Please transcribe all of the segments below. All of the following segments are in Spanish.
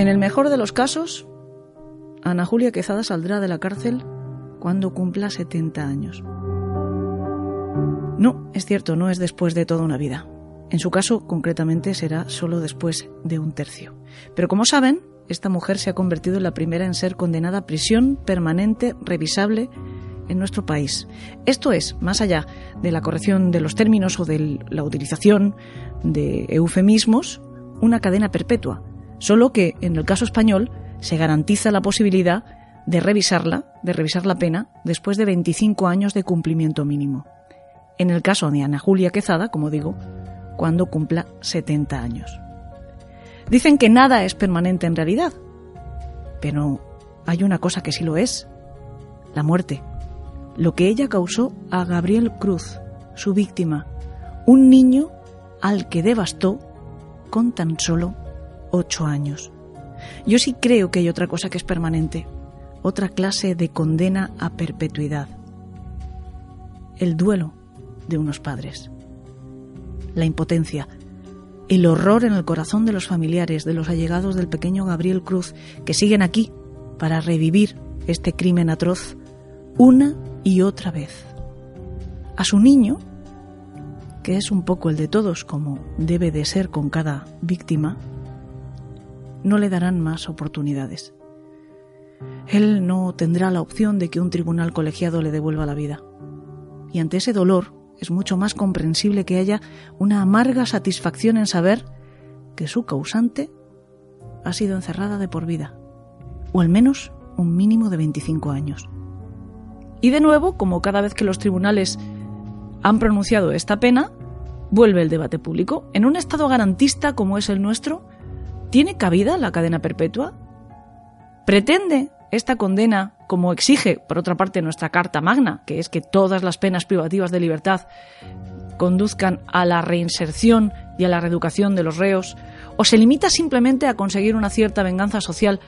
En el mejor de los casos, Ana Julia Quezada saldrá de la cárcel cuando cumpla 70 años. No, es cierto, no es después de toda una vida. En su caso, concretamente, será solo después de un tercio. Pero como saben, esta mujer se ha convertido en la primera en ser condenada a prisión permanente revisable en nuestro país. Esto es, más allá de la corrección de los términos o de la utilización de eufemismos, una cadena perpetua, solo que en el caso español se garantiza la posibilidad de revisarla, de revisar la pena, después de 25 años de cumplimiento mínimo. En el caso de Ana Julia Quezada, como digo, cuando cumpla 70 años. Dicen que nada es permanente en realidad, pero hay una cosa que sí lo es, la muerte. Lo que ella causó a Gabriel Cruz, su víctima, un niño al que devastó con tan solo ocho años. Yo sí creo que hay otra cosa que es permanente, otra clase de condena a perpetuidad. El duelo de unos padres. La impotencia, el horror en el corazón de los familiares, de los allegados del pequeño Gabriel Cruz, que siguen aquí para revivir este crimen atroz una y otra vez. A su niño, que es un poco el de todos, como debe de ser con cada víctima, no le darán más oportunidades. Él no tendrá la opción de que un tribunal colegiado le devuelva la vida. Y ante ese dolor es mucho más comprensible que haya una amarga satisfacción en saber que su causante ha sido encerrada de por vida, o al menos un mínimo de 25 años. Y de nuevo, como cada vez que los tribunales han pronunciado esta pena, vuelve el debate público. En un Estado garantista como es el nuestro, ¿Tiene cabida la cadena perpetua? ¿Pretende esta condena, como exige, por otra parte, nuestra Carta Magna, que es que todas las penas privativas de libertad conduzcan a la reinserción y a la reeducación de los reos, o se limita simplemente a conseguir una cierta venganza social,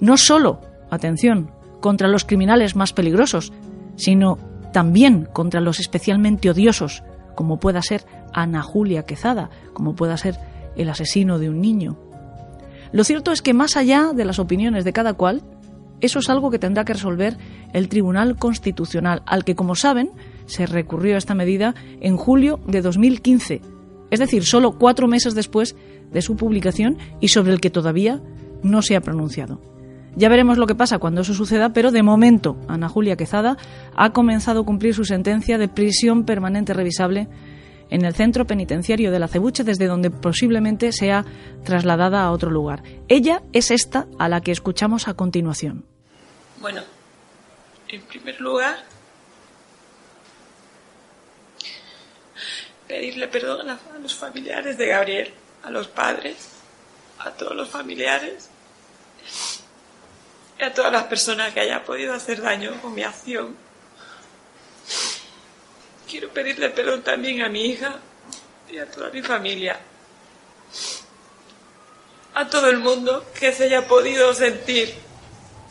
no solo, atención, contra los criminales más peligrosos, sino también contra los especialmente odiosos, como pueda ser Ana Julia Quezada, como pueda ser el asesino de un niño. Lo cierto es que más allá de las opiniones de cada cual, eso es algo que tendrá que resolver el Tribunal Constitucional, al que, como saben, se recurrió a esta medida en julio de 2015, es decir, solo cuatro meses después de su publicación y sobre el que todavía no se ha pronunciado. Ya veremos lo que pasa cuando eso suceda, pero de momento Ana Julia Quezada ha comenzado a cumplir su sentencia de prisión permanente revisable en el centro penitenciario de la Cebuche, desde donde posiblemente sea trasladada a otro lugar. Ella es esta a la que escuchamos a continuación. Bueno, en primer lugar, pedirle perdón a los familiares de Gabriel, a los padres, a todos los familiares y a todas las personas que haya podido hacer daño con mi acción quiero pedirle perdón también a mi hija y a toda mi familia. A todo el mundo que se haya podido sentir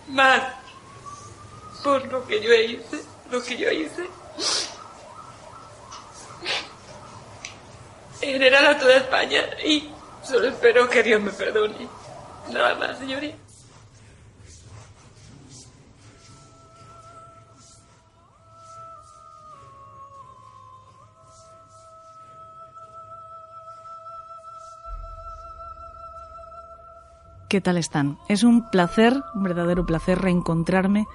mal por lo que yo hice, lo que yo hice. En general a toda España y solo espero que Dios me perdone. Nada más, señorita. ¿Qué tal están? Es un placer, un verdadero placer reencontrarme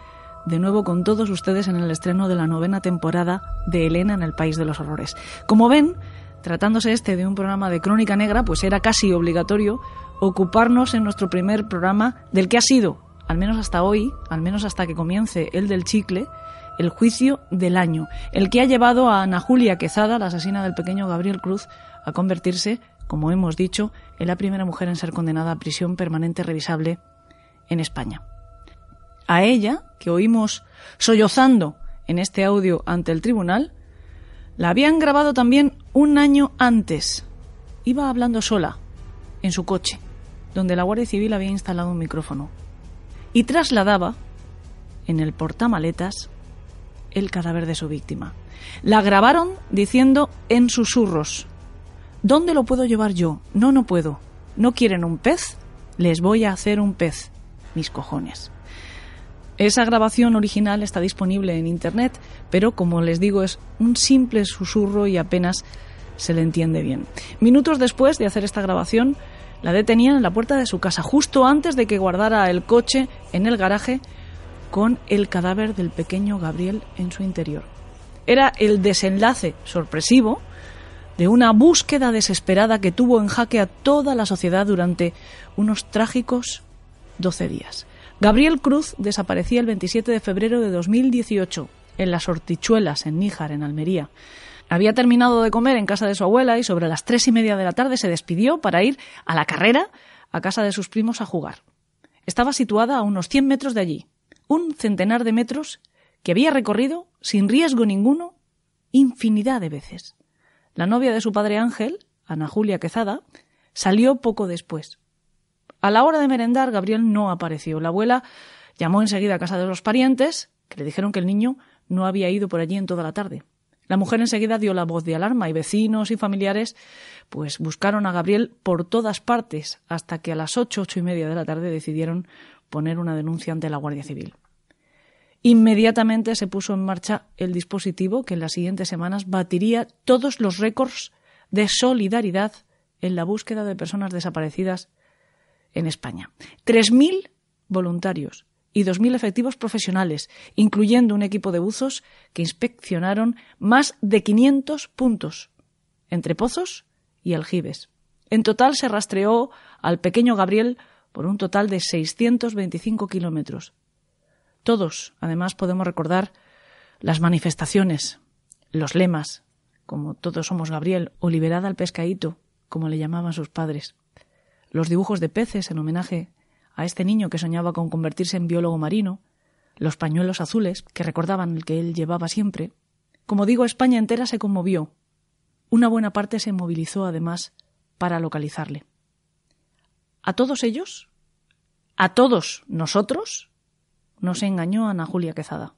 de nuevo con todos ustedes en el estreno de la novena temporada de Elena en el País de los Horrores. Como ven, tratándose este de un programa de crónica negra, pues era casi obligatorio ocuparnos en nuestro primer programa del que ha sido, al menos hasta hoy, al menos hasta que comience el del chicle, el juicio del año, el que ha llevado a Ana Julia Quezada, la asesina del pequeño Gabriel Cruz, a convertirse como hemos dicho, es la primera mujer en ser condenada a prisión permanente revisable en España. A ella, que oímos sollozando en este audio ante el tribunal, la habían grabado también un año antes. Iba hablando sola, en su coche, donde la Guardia Civil había instalado un micrófono, y trasladaba, en el portamaletas, el cadáver de su víctima. La grabaron diciendo en susurros, ¿Dónde lo puedo llevar yo? No, no puedo. ¿No quieren un pez? Les voy a hacer un pez. Mis cojones. Esa grabación original está disponible en Internet, pero como les digo es un simple susurro y apenas se le entiende bien. Minutos después de hacer esta grabación, la detenían en la puerta de su casa, justo antes de que guardara el coche en el garaje con el cadáver del pequeño Gabriel en su interior. Era el desenlace sorpresivo de una búsqueda desesperada que tuvo en jaque a toda la sociedad durante unos trágicos 12 días. Gabriel Cruz desaparecía el 27 de febrero de 2018 en las Hortichuelas, en Níjar, en Almería. Había terminado de comer en casa de su abuela y sobre las tres y media de la tarde se despidió para ir a la carrera a casa de sus primos a jugar. Estaba situada a unos 100 metros de allí, un centenar de metros que había recorrido sin riesgo ninguno infinidad de veces. La novia de su padre Ángel, Ana Julia Quezada, salió poco después. A la hora de merendar, Gabriel no apareció. La abuela llamó enseguida a casa de los parientes, que le dijeron que el niño no había ido por allí en toda la tarde. La mujer enseguida dio la voz de alarma y vecinos y familiares pues buscaron a Gabriel por todas partes hasta que a las ocho, ocho y media de la tarde decidieron poner una denuncia ante la Guardia Civil. Inmediatamente se puso en marcha el dispositivo que en las siguientes semanas batiría todos los récords de solidaridad en la búsqueda de personas desaparecidas en España. 3.000 voluntarios y 2.000 efectivos profesionales, incluyendo un equipo de buzos que inspeccionaron más de 500 puntos entre pozos y aljibes. En total se rastreó al pequeño Gabriel por un total de 625 kilómetros. Todos, además, podemos recordar las manifestaciones, los lemas, como todos somos Gabriel, o liberada al pescadito, como le llamaban sus padres los dibujos de peces en homenaje a este niño que soñaba con convertirse en biólogo marino, los pañuelos azules que recordaban el que él llevaba siempre. Como digo, España entera se conmovió. Una buena parte se movilizó además para localizarle. A todos ellos, a todos nosotros, nos engañó Ana Julia Quezada.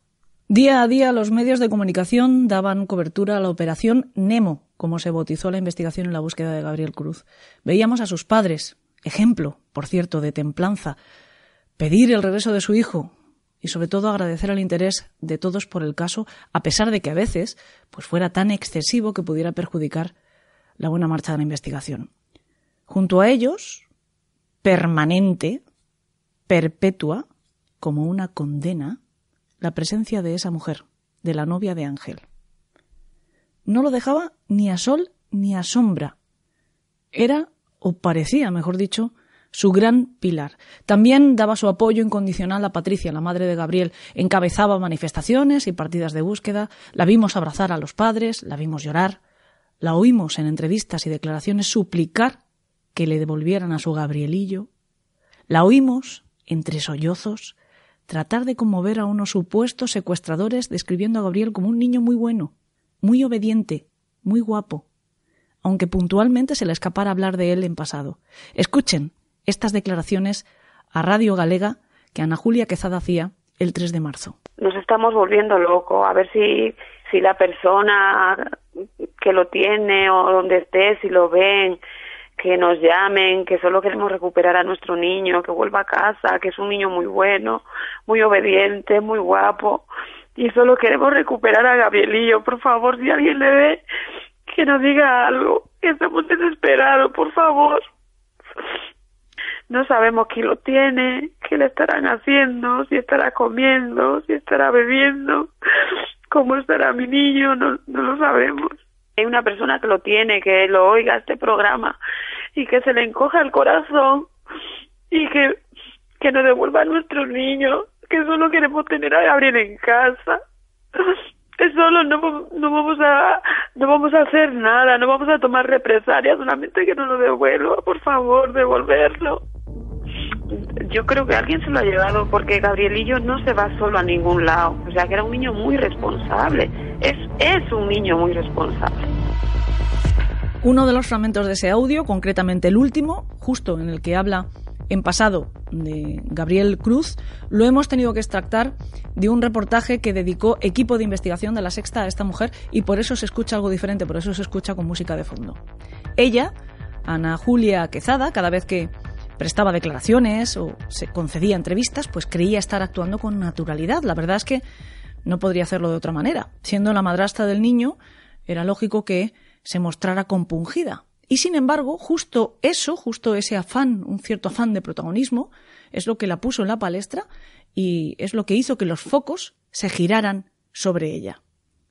Día a día los medios de comunicación daban cobertura a la operación Nemo, como se bautizó la investigación en la búsqueda de Gabriel Cruz. Veíamos a sus padres, ejemplo, por cierto, de templanza, pedir el regreso de su hijo y sobre todo agradecer el interés de todos por el caso, a pesar de que a veces pues fuera tan excesivo que pudiera perjudicar la buena marcha de la investigación. Junto a ellos, permanente, perpetua, como una condena, la presencia de esa mujer, de la novia de Ángel. No lo dejaba ni a sol ni a sombra. Era o parecía, mejor dicho, su gran pilar. También daba su apoyo incondicional a Patricia, la madre de Gabriel. Encabezaba manifestaciones y partidas de búsqueda. La vimos abrazar a los padres, la vimos llorar. La oímos en entrevistas y declaraciones suplicar que le devolvieran a su Gabrielillo. La oímos, entre sollozos, tratar de conmover a unos supuestos secuestradores describiendo a Gabriel como un niño muy bueno, muy obediente, muy guapo aunque puntualmente se le escapara hablar de él en pasado. Escuchen estas declaraciones a Radio Galega que Ana Julia Quezada hacía el 3 de marzo. Nos estamos volviendo locos, a ver si, si la persona que lo tiene o donde esté, si lo ven, que nos llamen, que solo queremos recuperar a nuestro niño, que vuelva a casa, que es un niño muy bueno, muy obediente, muy guapo, y solo queremos recuperar a Gabrielillo. Por favor, si alguien le ve, que nos diga algo, que estamos desesperados, por favor. No sabemos quién lo tiene, qué le estarán haciendo, si estará comiendo, si estará bebiendo, cómo estará mi niño, no, no lo sabemos. Hay una persona que lo tiene, que lo oiga este programa y que se le encoja el corazón y que, que nos devuelva a nuestro niño, que solo queremos tener a Gabriel en casa solo no, no vamos a no vamos a hacer nada, no vamos a tomar represalias, solamente que no lo devuelva, por favor, devolverlo. Yo creo que alguien se lo ha llevado porque Gabrielillo no se va solo a ningún lado, o sea que era un niño muy responsable, es, es un niño muy responsable. Uno de los fragmentos de ese audio, concretamente el último, justo en el que habla en pasado de Gabriel Cruz, lo hemos tenido que extractar de un reportaje que dedicó equipo de investigación de la Sexta a esta mujer y por eso se escucha algo diferente, por eso se escucha con música de fondo. Ella, Ana Julia Quezada, cada vez que prestaba declaraciones o se concedía entrevistas, pues creía estar actuando con naturalidad. La verdad es que no podría hacerlo de otra manera. Siendo la madrastra del niño, era lógico que se mostrara compungida. Y sin embargo, justo eso, justo ese afán, un cierto afán de protagonismo, es lo que la puso en la palestra y es lo que hizo que los focos se giraran sobre ella.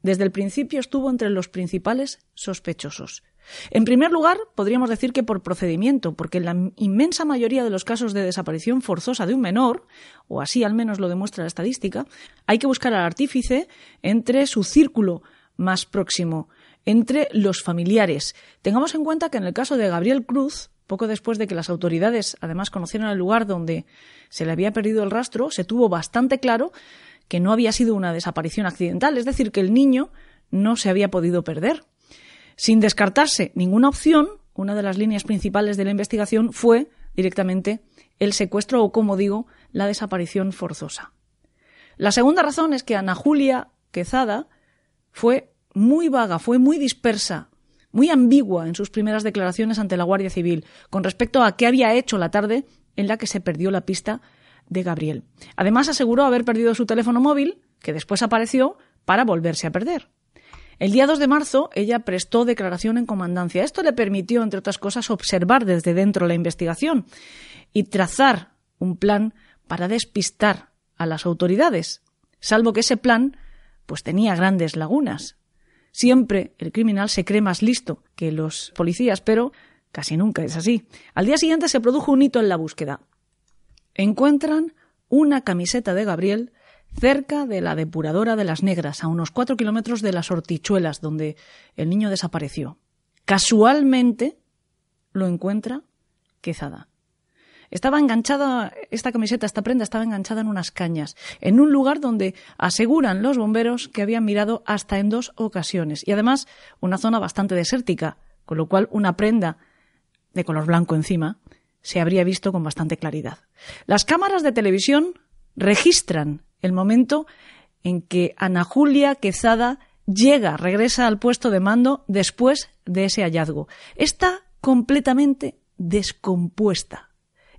Desde el principio estuvo entre los principales sospechosos. En primer lugar, podríamos decir que por procedimiento, porque en la inmensa mayoría de los casos de desaparición forzosa de un menor, o así al menos lo demuestra la estadística, hay que buscar al artífice entre su círculo más próximo, entre los familiares. Tengamos en cuenta que en el caso de Gabriel Cruz, poco después de que las autoridades además conocieran el lugar donde se le había perdido el rastro, se tuvo bastante claro que no había sido una desaparición accidental, es decir, que el niño no se había podido perder. Sin descartarse ninguna opción, una de las líneas principales de la investigación fue directamente el secuestro o, como digo, la desaparición forzosa. La segunda razón es que Ana Julia Quezada fue muy vaga, fue muy dispersa, muy ambigua en sus primeras declaraciones ante la Guardia Civil con respecto a qué había hecho la tarde en la que se perdió la pista de Gabriel. Además aseguró haber perdido su teléfono móvil, que después apareció, para volverse a perder. El día 2 de marzo ella prestó declaración en comandancia. Esto le permitió, entre otras cosas, observar desde dentro la investigación y trazar un plan para despistar a las autoridades, salvo que ese plan pues tenía grandes lagunas. Siempre el criminal se cree más listo que los policías, pero casi nunca es así. Al día siguiente se produjo un hito en la búsqueda. Encuentran una camiseta de Gabriel cerca de la depuradora de las Negras, a unos cuatro kilómetros de las Hortichuelas, donde el niño desapareció. Casualmente lo encuentra Quezada. Estaba enganchada, esta camiseta, esta prenda estaba enganchada en unas cañas, en un lugar donde aseguran los bomberos que habían mirado hasta en dos ocasiones, y además una zona bastante desértica, con lo cual una prenda de color blanco encima se habría visto con bastante claridad. Las cámaras de televisión registran el momento en que Ana Julia Quezada llega, regresa al puesto de mando después de ese hallazgo. Está completamente descompuesta.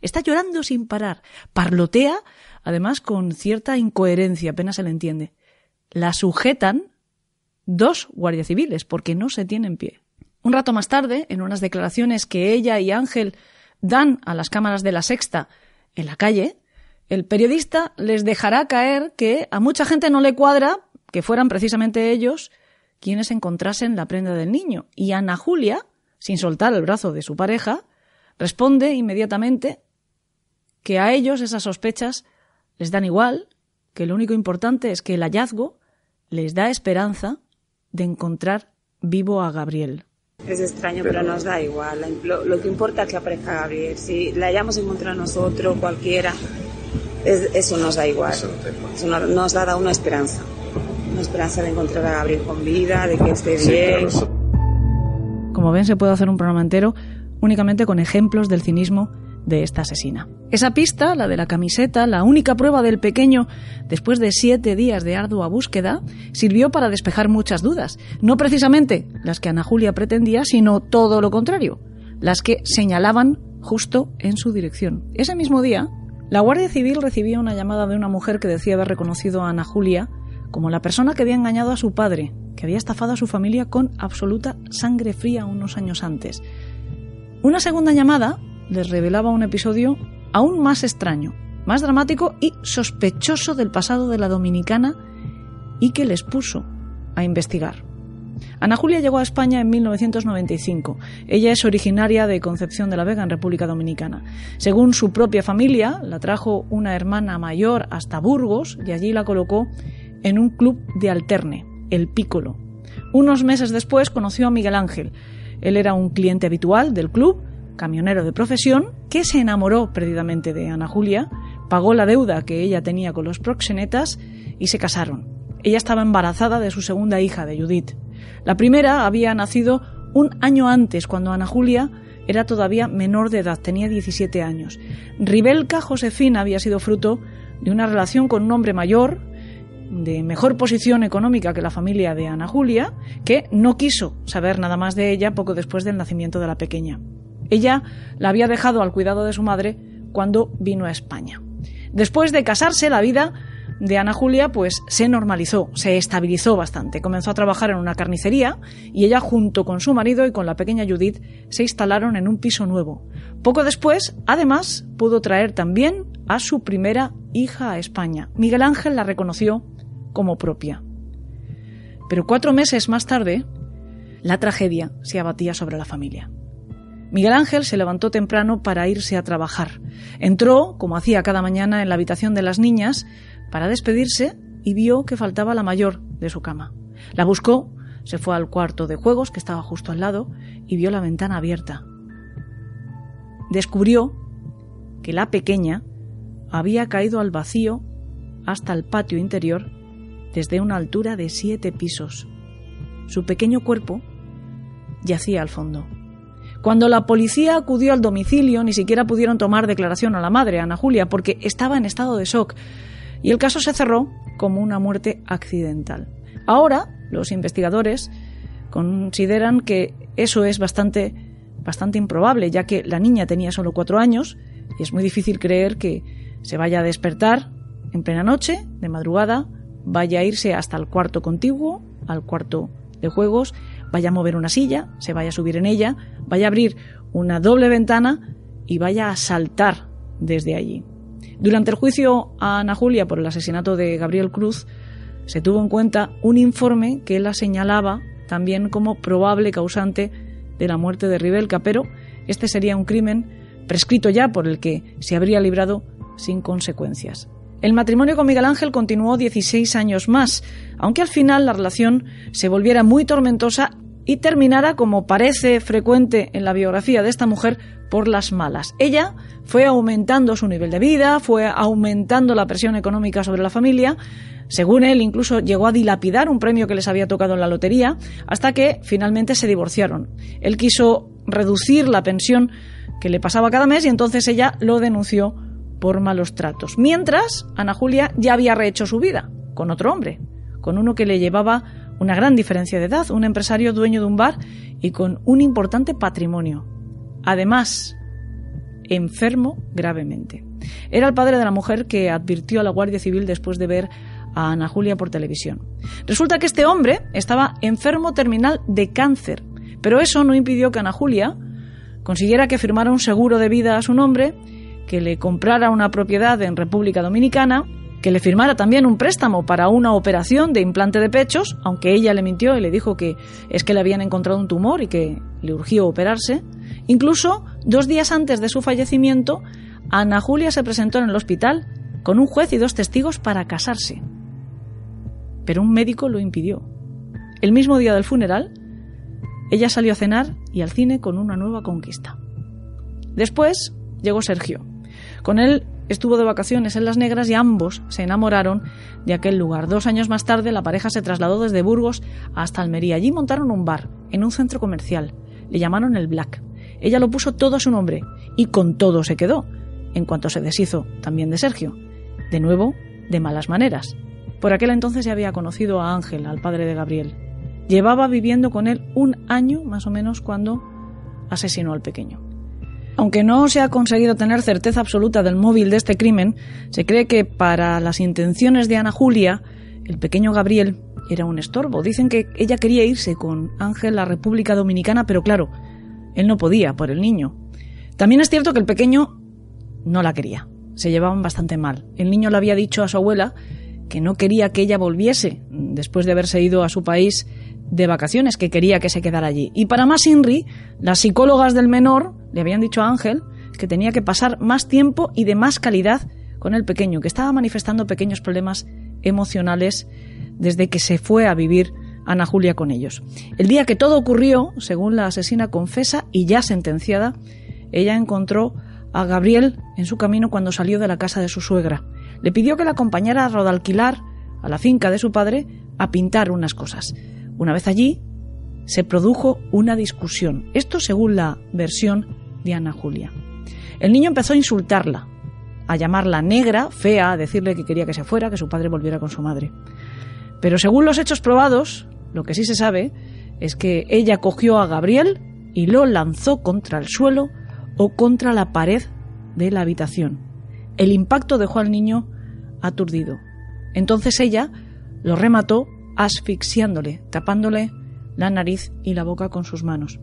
Está llorando sin parar. Parlotea, además con cierta incoherencia, apenas se le entiende. La sujetan dos guardias civiles, porque no se tiene en pie. Un rato más tarde, en unas declaraciones que ella y Ángel dan a las cámaras de la sexta en la calle, el periodista les dejará caer que a mucha gente no le cuadra que fueran precisamente ellos quienes encontrasen la prenda del niño. Y Ana Julia, sin soltar el brazo de su pareja, responde inmediatamente que a ellos esas sospechas les dan igual, que lo único importante es que el hallazgo les da esperanza de encontrar vivo a Gabriel. Es extraño, pero nos da igual. Lo, que importa es que aparezca Gabriel. Si la hayamos encontrado nosotros, cualquiera, eso nos da igual. Eso nos da una esperanza. Una esperanza de encontrar a Gabriel con vida, de que esté bien. Como ven, se puede hacer un programa entero únicamente con ejemplos del cinismo de esta asesina. Esa pista, la de la camiseta, la única prueba del pequeño después de siete días de ardua búsqueda, sirvió para despejar muchas dudas. No precisamente las que Ana Julia pretendía, sino todo lo contrario, las que señalaban justo en su dirección. Ese mismo día, la Guardia Civil recibía una llamada de una mujer que decía haber reconocido a Ana Julia como la persona que había engañado a su padre, que había estafado a su familia con absoluta sangre fría unos años antes. Una segunda llamada les revelaba un episodio aún más extraño, más dramático y sospechoso del pasado de la dominicana y que les puso a investigar. Ana Julia llegó a España en 1995. Ella es originaria de Concepción de la Vega, en República Dominicana. Según su propia familia, la trajo una hermana mayor hasta Burgos y allí la colocó en un club de alterne, el Pícolo. Unos meses después conoció a Miguel Ángel. Él era un cliente habitual del club, camionero de profesión, que se enamoró perdidamente de Ana Julia, pagó la deuda que ella tenía con los proxenetas y se casaron. Ella estaba embarazada de su segunda hija, de Judith. La primera había nacido un año antes, cuando Ana Julia era todavía menor de edad, tenía 17 años. Ribelca Josefina había sido fruto de una relación con un hombre mayor, de mejor posición económica que la familia de Ana Julia, que no quiso saber nada más de ella poco después del nacimiento de la pequeña. Ella la había dejado al cuidado de su madre cuando vino a España. Después de casarse, la vida de Ana Julia pues se normalizó, se estabilizó bastante. Comenzó a trabajar en una carnicería y ella junto con su marido y con la pequeña Judith se instalaron en un piso nuevo. Poco después, además, pudo traer también a su primera hija a España. Miguel Ángel la reconoció como propia. Pero cuatro meses más tarde, la tragedia se abatía sobre la familia. Miguel Ángel se levantó temprano para irse a trabajar. Entró, como hacía cada mañana, en la habitación de las niñas para despedirse y vio que faltaba la mayor de su cama. La buscó, se fue al cuarto de juegos que estaba justo al lado y vio la ventana abierta. Descubrió que la pequeña había caído al vacío hasta el patio interior desde una altura de siete pisos. Su pequeño cuerpo yacía al fondo. Cuando la policía acudió al domicilio, ni siquiera pudieron tomar declaración a la madre, Ana Julia, porque estaba en estado de shock y el caso se cerró como una muerte accidental. Ahora, los investigadores consideran que eso es bastante, bastante improbable, ya que la niña tenía solo cuatro años y es muy difícil creer que se vaya a despertar en plena noche, de madrugada, vaya a irse hasta el cuarto contiguo, al cuarto de juegos, vaya a mover una silla, se vaya a subir en ella, vaya a abrir una doble ventana y vaya a saltar desde allí. Durante el juicio a Ana Julia por el asesinato de Gabriel Cruz, se tuvo en cuenta un informe que la señalaba también como probable causante de la muerte de Ribelca, pero este sería un crimen prescrito ya por el que se habría librado sin consecuencias. El matrimonio con Miguel Ángel continuó 16 años más, aunque al final la relación se volviera muy tormentosa y terminara, como parece frecuente en la biografía de esta mujer, por las malas. Ella fue aumentando su nivel de vida, fue aumentando la presión económica sobre la familia, según él, incluso llegó a dilapidar un premio que les había tocado en la lotería, hasta que finalmente se divorciaron. Él quiso reducir la pensión que le pasaba cada mes y entonces ella lo denunció por malos tratos. Mientras, Ana Julia ya había rehecho su vida con otro hombre, con uno que le llevaba una gran diferencia de edad, un empresario dueño de un bar y con un importante patrimonio. Además, enfermo gravemente. Era el padre de la mujer que advirtió a la Guardia Civil después de ver a Ana Julia por televisión. Resulta que este hombre estaba enfermo terminal de cáncer, pero eso no impidió que Ana Julia consiguiera que firmara un seguro de vida a su nombre, que le comprara una propiedad en República Dominicana que le firmara también un préstamo para una operación de implante de pechos, aunque ella le mintió y le dijo que es que le habían encontrado un tumor y que le urgió operarse. Incluso dos días antes de su fallecimiento, Ana Julia se presentó en el hospital con un juez y dos testigos para casarse. Pero un médico lo impidió. El mismo día del funeral, ella salió a cenar y al cine con una nueva conquista. Después llegó Sergio. Con él estuvo de vacaciones en Las Negras y ambos se enamoraron de aquel lugar. Dos años más tarde la pareja se trasladó desde Burgos hasta Almería. Allí montaron un bar en un centro comercial. Le llamaron el Black. Ella lo puso todo a su nombre y con todo se quedó, en cuanto se deshizo también de Sergio. De nuevo, de malas maneras. Por aquel entonces ya había conocido a Ángel, al padre de Gabriel. Llevaba viviendo con él un año más o menos cuando asesinó al pequeño. Aunque no se ha conseguido tener certeza absoluta del móvil de este crimen, se cree que para las intenciones de Ana Julia, el pequeño Gabriel era un estorbo. Dicen que ella quería irse con Ángel a la República Dominicana, pero claro, él no podía por el niño. También es cierto que el pequeño no la quería. Se llevaban bastante mal. El niño le había dicho a su abuela que no quería que ella volviese después de haberse ido a su país de vacaciones, que quería que se quedara allí. Y para más Inri, las psicólogas del menor le habían dicho a Ángel que tenía que pasar más tiempo y de más calidad con el pequeño, que estaba manifestando pequeños problemas emocionales desde que se fue a vivir Ana Julia con ellos. El día que todo ocurrió, según la asesina confesa y ya sentenciada, ella encontró a Gabriel en su camino cuando salió de la casa de su suegra. Le pidió que la acompañara a rodalquilar a la finca de su padre a pintar unas cosas. Una vez allí, se produjo una discusión. Esto según la versión de Ana Julia. El niño empezó a insultarla, a llamarla negra, fea, a decirle que quería que se fuera, que su padre volviera con su madre. Pero según los hechos probados, lo que sí se sabe es que ella cogió a Gabriel, y lo lanzó contra el suelo o contra la pared de la habitación. El impacto dejó al niño aturdido. Entonces ella lo remató asfixiándole, tapándole la nariz y la boca con sus manos.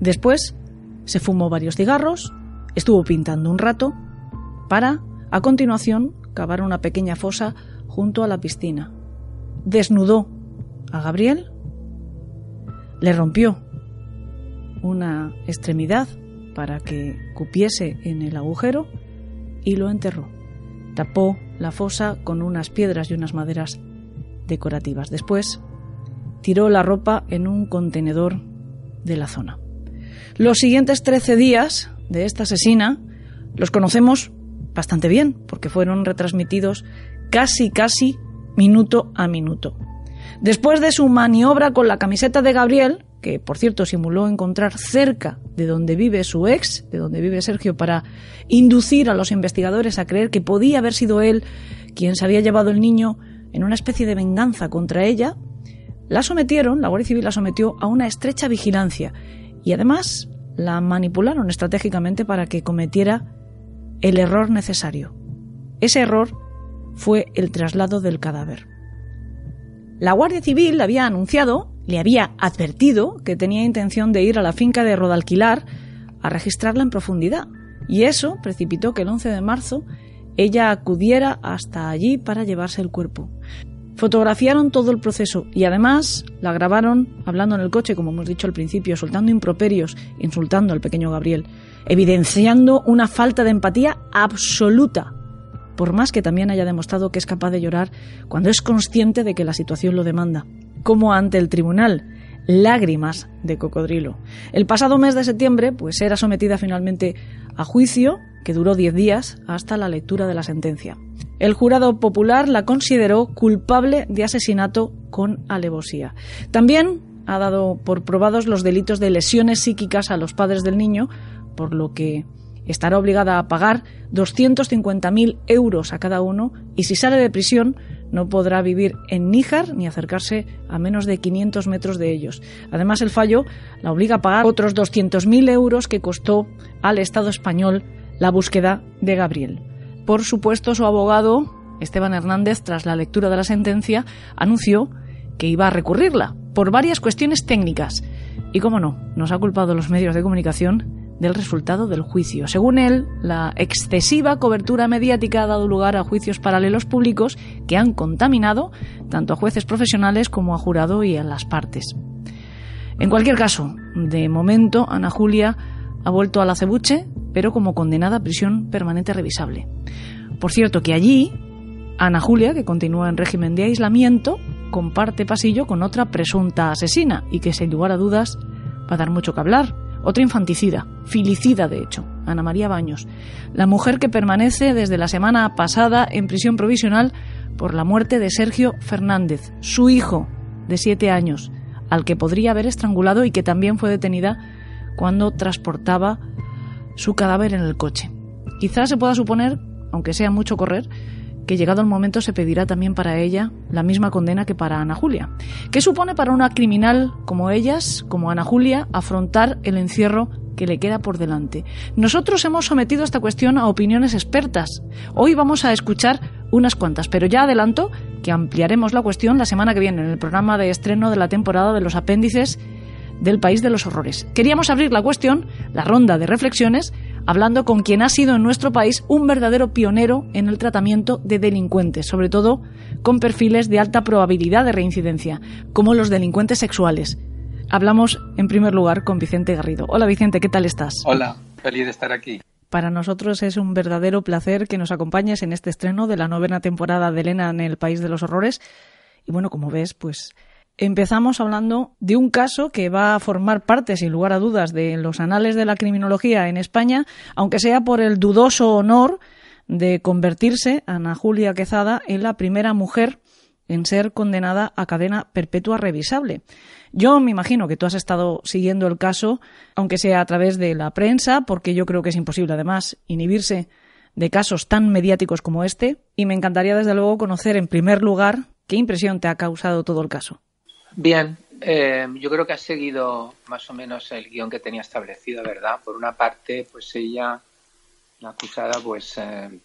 Después se fumó varios cigarros, estuvo pintando un rato, para, a continuación, cavar una pequeña fosa junto a la piscina. Desnudó a Gabriel, le rompió una extremidad para que cupiese en el agujero y lo enterró. Tapó la fosa con unas piedras y unas maderas decorativas. Después tiró la ropa en un contenedor de la zona. Los siguientes 13 días de esta asesina los conocemos bastante bien, porque fueron retransmitidos casi, casi minuto a minuto. Después de su maniobra con la camiseta de Gabriel, que por cierto simuló encontrar cerca de donde vive su ex, de donde vive Sergio, para inducir a los investigadores a creer que podía haber sido él quien se había llevado el niño en una especie de venganza contra ella, la sometieron, la Guardia Civil la sometió a una estrecha vigilancia y además la manipularon estratégicamente para que cometiera el error necesario. Ese error fue el traslado del cadáver. La Guardia Civil había anunciado, le había advertido que tenía intención de ir a la finca de Rodalquilar a registrarla en profundidad, y eso precipitó que el 11 de marzo ella acudiera hasta allí para llevarse el cuerpo. Fotografiaron todo el proceso y además la grabaron hablando en el coche, como hemos dicho al principio, soltando improperios, insultando al pequeño Gabriel, evidenciando una falta de empatía absoluta, por más que también haya demostrado que es capaz de llorar cuando es consciente de que la situación lo demanda, como ante el tribunal, lágrimas de cocodrilo. El pasado mes de septiembre, pues era sometida finalmente a juicio, que duró diez días, hasta la lectura de la sentencia. El jurado popular la consideró culpable de asesinato con alevosía. También ha dado por probados los delitos de lesiones psíquicas a los padres del niño, por lo que estará obligada a pagar 250.000 euros a cada uno y si sale de prisión no podrá vivir en Níjar ni acercarse a menos de 500 metros de ellos. Además, el fallo la obliga a pagar otros 200.000 euros que costó al Estado español la búsqueda de Gabriel. Por supuesto, su abogado, Esteban Hernández, tras la lectura de la sentencia, anunció que iba a recurrirla por varias cuestiones técnicas. Y, como no, nos ha culpado los medios de comunicación del resultado del juicio. Según él, la excesiva cobertura mediática ha dado lugar a juicios paralelos públicos que han contaminado tanto a jueces profesionales como a jurado y a las partes. En cualquier caso, de momento, Ana Julia ha vuelto a la pero como condenada a prisión permanente revisable. Por cierto que allí, Ana Julia, que continúa en régimen de aislamiento, comparte pasillo con otra presunta asesina y que, sin lugar a dudas, va a dar mucho que hablar otra infanticida, filicida de hecho, Ana María Baños, la mujer que permanece desde la semana pasada en prisión provisional por la muerte de Sergio Fernández, su hijo de siete años, al que podría haber estrangulado y que también fue detenida cuando transportaba su cadáver en el coche. Quizás se pueda suponer, aunque sea mucho correr, que llegado el momento se pedirá también para ella la misma condena que para Ana Julia. ¿Qué supone para una criminal como ellas, como Ana Julia, afrontar el encierro que le queda por delante? Nosotros hemos sometido esta cuestión a opiniones expertas. Hoy vamos a escuchar unas cuantas, pero ya adelanto que ampliaremos la cuestión la semana que viene en el programa de estreno de la temporada de los apéndices del País de los Horrores. Queríamos abrir la cuestión, la ronda de reflexiones, hablando con quien ha sido en nuestro país un verdadero pionero en el tratamiento de delincuentes, sobre todo con perfiles de alta probabilidad de reincidencia, como los delincuentes sexuales. Hablamos en primer lugar con Vicente Garrido. Hola Vicente, ¿qué tal estás? Hola, feliz de estar aquí. Para nosotros es un verdadero placer que nos acompañes en este estreno de la novena temporada de Elena en el País de los Horrores. Y bueno, como ves, pues Empezamos hablando de un caso que va a formar parte, sin lugar a dudas, de los anales de la criminología en España, aunque sea por el dudoso honor de convertirse Ana Julia Quezada en la primera mujer en ser condenada a cadena perpetua revisable. Yo me imagino que tú has estado siguiendo el caso, aunque sea a través de la prensa, porque yo creo que es imposible además inhibirse de casos tan mediáticos como este, y me encantaría desde luego conocer en primer lugar qué impresión te ha causado todo el caso. Bien, Eh, yo creo que ha seguido más o menos el guion que tenía establecido, ¿verdad? Por una parte, pues ella, la acusada, pues eh,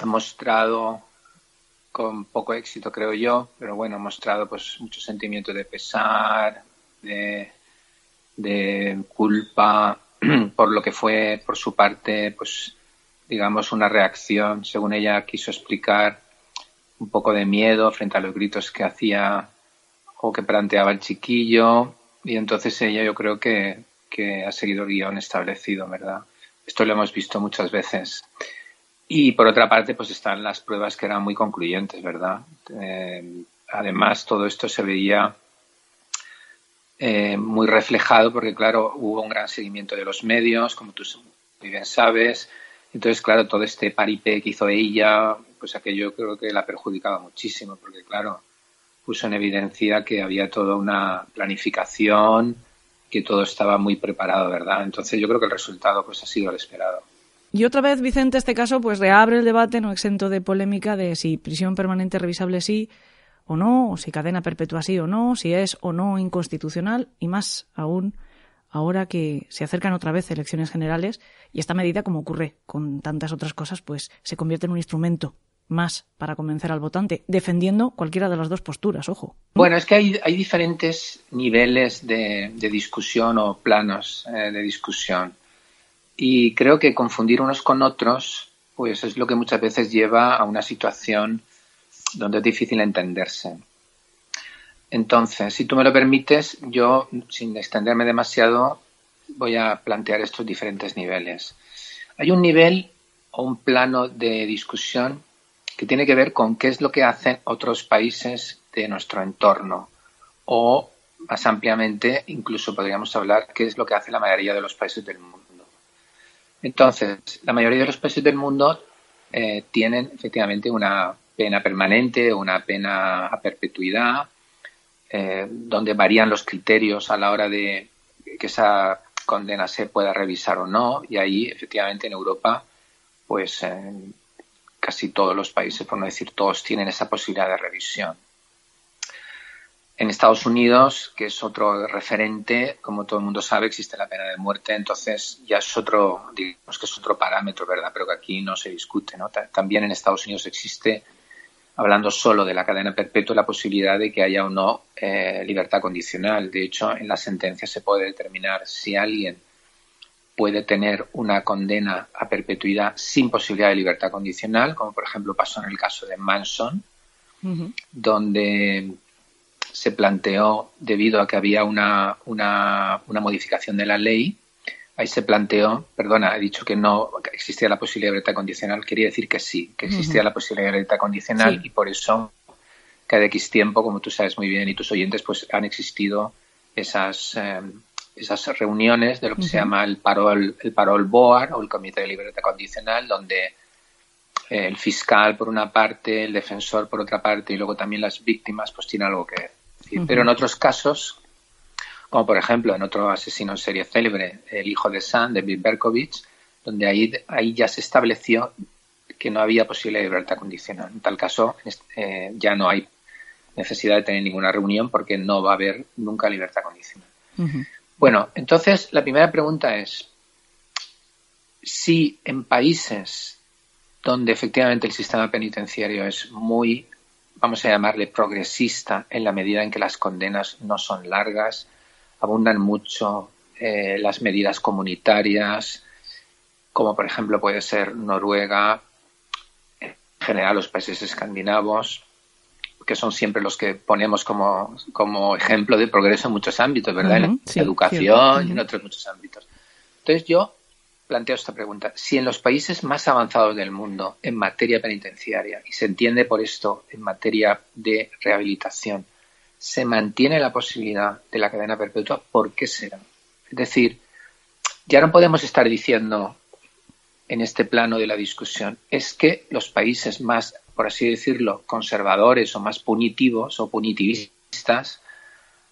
ha mostrado con poco éxito, creo yo, pero bueno, ha mostrado pues mucho sentimiento de pesar, de culpa por lo que fue por su parte, pues digamos una reacción, según ella quiso explicar, un poco de miedo frente a los gritos que hacía o que planteaba el chiquillo y entonces ella yo creo que, que ha seguido el guion establecido, ¿verdad? Esto lo hemos visto muchas veces. Y por otra parte, pues están las pruebas que eran muy concluyentes, ¿verdad? Eh, además, todo esto se veía eh, muy reflejado porque, claro, hubo un gran seguimiento de los medios, como tú muy bien sabes. Entonces, claro, todo este paripé que hizo ella, pues aquello creo que la perjudicaba muchísimo, porque, claro, puso en evidencia que había toda una planificación, que todo estaba muy preparado, ¿verdad? Entonces yo creo que el resultado pues ha sido el esperado. Y otra vez, Vicente, este caso pues reabre el debate no exento de polémica de si prisión permanente revisable sí o no, o si cadena perpetua sí o no, si es o no inconstitucional y más aún ahora que se acercan otra vez elecciones generales y esta medida, como ocurre con tantas otras cosas, pues se convierte en un instrumento más para convencer al votante, defendiendo cualquiera de las dos posturas, ojo. Bueno, es que hay, diferentes niveles de, discusión o planos eh, de discusión. Y creo que confundir unos con otros, pues es lo que muchas veces lleva a una situación donde es difícil entenderse. Entonces, si tú me lo permites, yo, sin extenderme demasiado, voy a plantear estos diferentes niveles. Hay un nivel o un plano de discusión que tiene que ver con qué es lo que hacen otros países de nuestro entorno o más ampliamente incluso podríamos hablar qué es lo que hace la mayoría de los países del mundo. Entonces, la mayoría de los países del mundo eh, tienen efectivamente una pena permanente, una pena a perpetuidad, eh, donde varían los criterios a la hora de que esa condena se pueda revisar o no, y ahí efectivamente en Europa pues eh, casi todos los países, por no decir todos, tienen esa posibilidad de revisión. En Estados Unidos, que es otro referente, como todo el mundo sabe, existe la pena de muerte, entonces ya es otro, digamos que es otro parámetro, ¿verdad? Pero que aquí no se discute, ¿no? También en Estados Unidos existe, hablando solo de la cadena perpetua, la posibilidad de que haya o no eh, libertad condicional. De hecho, en la sentencia se puede determinar si alguien puede tener una condena a perpetuidad sin posibilidad de libertad condicional, como por ejemplo pasó en el caso de Manson, donde se planteó, debido a que había una, una, modificación de la ley, ahí se planteó, perdona, he dicho que no existía la posibilidad de libertad condicional, quería decir que sí, que existía la posibilidad de libertad condicional y por eso cada X tiempo, como tú sabes muy bien y tus oyentes, pues han existido esas, eh, esas reuniones de lo que se llama el parol, el parol board o el Comité de Libertad Condicional, donde eh, el fiscal por una parte, el defensor por otra parte y luego también las víctimas pues tienen algo que decir. Pero en otros casos, como por ejemplo en otro asesino en serie célebre, el hijo de Sam, de Bill Berkovich, donde ahí, ahí ya se estableció que no había posible libertad condicional. En tal caso, eh, ya no hay necesidad de tener ninguna reunión porque no va a haber nunca libertad condicional. Bueno, entonces la primera pregunta es, si en países donde efectivamente el sistema penitenciario es muy, vamos a llamarle progresista, en la medida en que las condenas no son largas, abundan mucho eh, las medidas comunitarias, como por ejemplo puede ser Noruega, en general los países escandinavos, que son siempre los que ponemos como, como ejemplo de progreso en muchos ámbitos, ¿verdad? en la educación y en otros muchos ámbitos. Entonces yo planteo esta pregunta. Si en los países más avanzados del mundo en materia penitenciaria, y se entiende por esto en materia de rehabilitación, se mantiene la posibilidad de la cadena perpetua, ¿por qué será? Es decir, ya no podemos estar diciendo en este plano de la discusión, es que los países más por así decirlo, conservadores o más punitivos o punitivistas,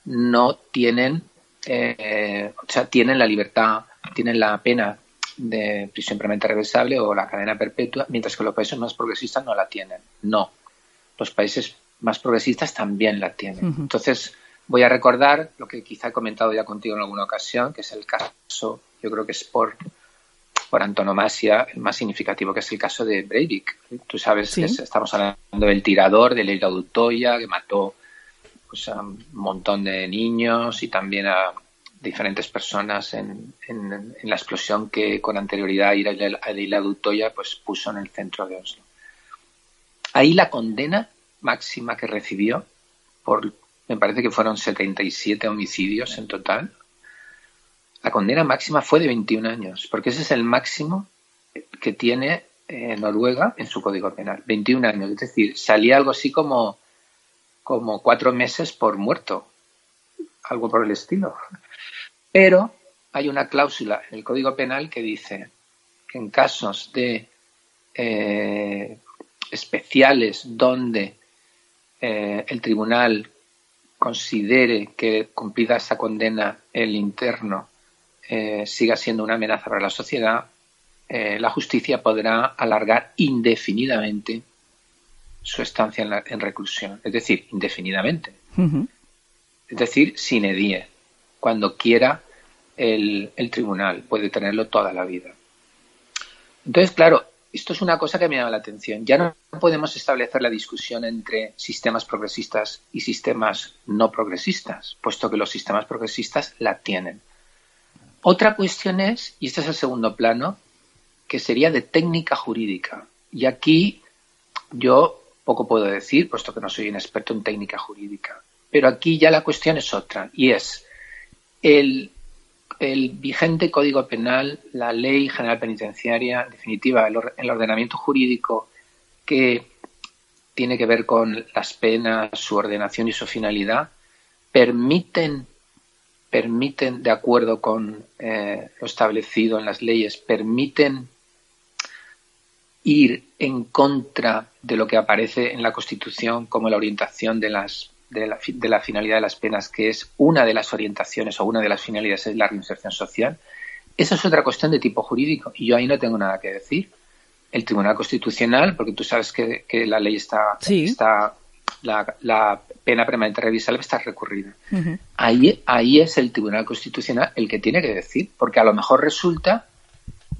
no tienen, eh, o sea, tienen la libertad, tienen la pena de prisión permanente reversible o la cadena perpetua, mientras que los países más progresistas no la tienen. No, los países más progresistas también la tienen. Entonces, Voy a recordar lo que quizá he comentado ya contigo en alguna ocasión, que es el caso, yo creo que es por, por antonomasia el más significativo, que es el caso de Breivik. Tú sabes que estamos hablando del tirador de Leila Dutoya, que mató pues, a un montón de niños y también a diferentes personas en, en, la explosión que con anterioridad a Leila Dutoya pues, puso en el centro de Oslo. Ahí la condena máxima que recibió por, me parece que fueron 77 homicidios en total, la condena máxima fue de 21 años, porque ese es el máximo que tiene eh, Noruega en su código penal, 21 años. Es decir, salía algo así como, como cuatro meses por muerto, algo por el estilo. Pero hay una cláusula en el código penal que dice que en casos de eh, especiales donde eh, el tribunal considere que cumplida esa condena el interno eh, siga siendo una amenaza para la sociedad, eh, la justicia podrá alargar indefinidamente su estancia en, reclusión, es decir, indefinidamente. Es decir, sin edie, cuando quiera el, el tribunal, puede tenerlo toda la vida. Entonces, claro, esto es una cosa que me llama la atención. Ya no podemos establecer la discusión entre sistemas progresistas y sistemas no progresistas, puesto que los sistemas progresistas la tienen. Otra cuestión es, y este es el segundo plano, que sería de técnica jurídica. Y aquí yo poco puedo decir, puesto que no soy un experto en técnica jurídica. Pero aquí ya la cuestión es otra, y es el el vigente Código Penal, la Ley General Penitenciaria, en definitiva, el, ordenamiento jurídico que tiene que ver con las penas, su ordenación y su finalidad, permiten, permiten de acuerdo con eh, lo establecido en las leyes, permiten ir en contra de lo que aparece en la Constitución como la orientación de las de la, finalidad de las penas, que es una de las orientaciones o una de las finalidades es la reinserción social, esa es otra cuestión de tipo jurídico y yo ahí no tengo nada que decir. El Tribunal Constitucional, porque tú sabes que, la ley está, está la, pena permanente revisable está recurrida. ahí, ahí es el Tribunal Constitucional el que tiene que decir, porque a lo mejor resulta,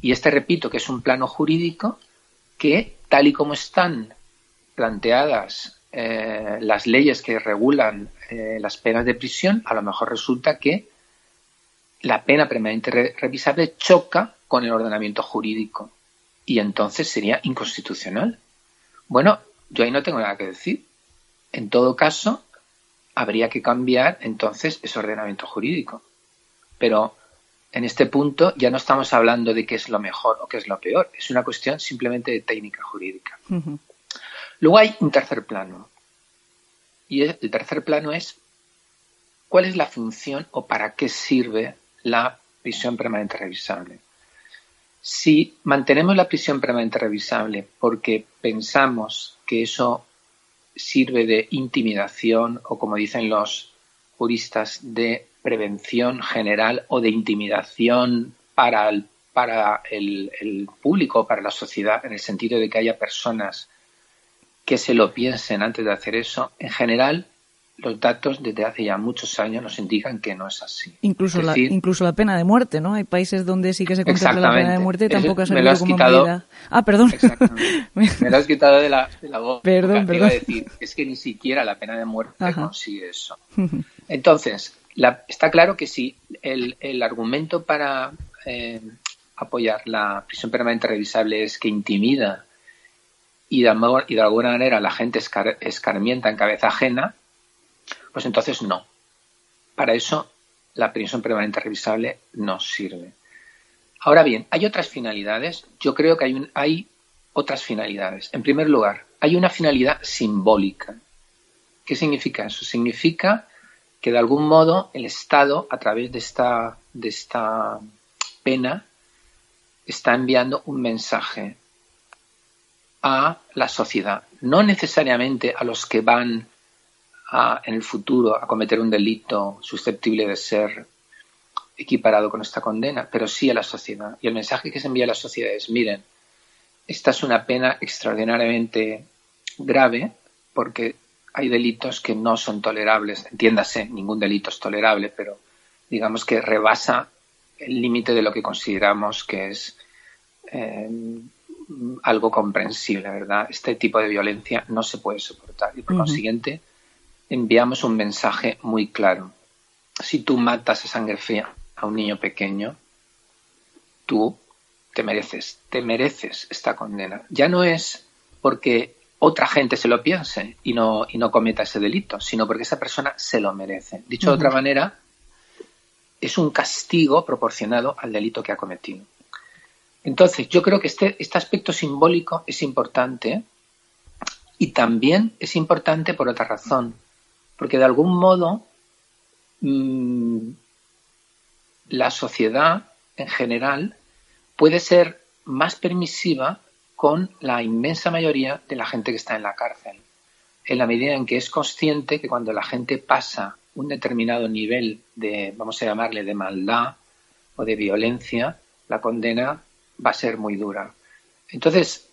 y este repito que es un plano jurídico, que tal y como están planteadas eh, las leyes que regulan eh, las penas de prisión, a lo mejor resulta que la pena permanente revisable choca con el ordenamiento jurídico y entonces sería inconstitucional. Bueno, yo ahí no tengo nada que decir. En todo caso, habría que cambiar entonces ese ordenamiento jurídico. Pero en este punto ya no estamos hablando de qué es lo mejor o qué es lo peor. Es una cuestión simplemente de técnica jurídica. Luego hay un tercer plano. Y el tercer plano es cuál es la función o para qué sirve la prisión permanente revisable. Si mantenemos la prisión permanente revisable porque pensamos que eso sirve de intimidación o, como dicen los juristas, de prevención general o de intimidación para el, para el, público, para la sociedad, en el sentido de que haya personas que se lo piensen antes de hacer eso. En general, los datos desde hace ya muchos años nos indican que no es así. Incluso, la, incluso la pena de muerte, ¿no? Hay países donde sí que se contempla la pena de muerte y tampoco ha salido como quitado, Ah, perdón. me lo has quitado de la, de la voz. Perdón, perdón. Iba a decir, es que ni siquiera la pena de muerte consigue eso. Entonces, está claro que si el, el argumento para eh, apoyar la prisión permanente revisable es que intimida y de, y de alguna manera la gente escarmienta en cabeza ajena, pues entonces no. Para eso la prisión permanente revisable no sirve. Ahora bien, hay otras finalidades. Yo creo que hay, otras finalidades. En primer lugar, hay una finalidad simbólica. ¿Qué significa eso? Significa que de algún modo el Estado, a través de esta, de esta pena, está enviando un mensaje a la sociedad, no necesariamente a los que van en el futuro a cometer un delito susceptible de ser equiparado con esta condena, pero sí a la sociedad. Y el mensaje que se envía a la sociedad es, miren, esta es una pena extraordinariamente grave porque hay delitos que no son tolerables. Entiéndase, ningún delito es tolerable, pero digamos que rebasa el límite de lo que consideramos que es eh, algo comprensible, ¿verdad? Este tipo de violencia no se puede soportar y por consiguiente enviamos un mensaje muy claro. Si tú matas a sangre fría a un niño pequeño, tú te mereces, te mereces esta condena. Ya no es porque otra gente se lo piense y no, y no cometa ese delito, sino porque esa persona se lo merece. Dicho de otra manera, es un castigo proporcionado al delito que ha cometido. Entonces, yo creo que este, este aspecto simbólico es importante y también es importante por otra razón, porque de algún modo mm, la sociedad en general puede ser más permisiva con la inmensa mayoría de la gente que está en la cárcel, en la medida en que es consciente que cuando la gente pasa un determinado nivel de, vamos a llamarle, de maldad o de violencia, la condena va a ser muy dura. Entonces,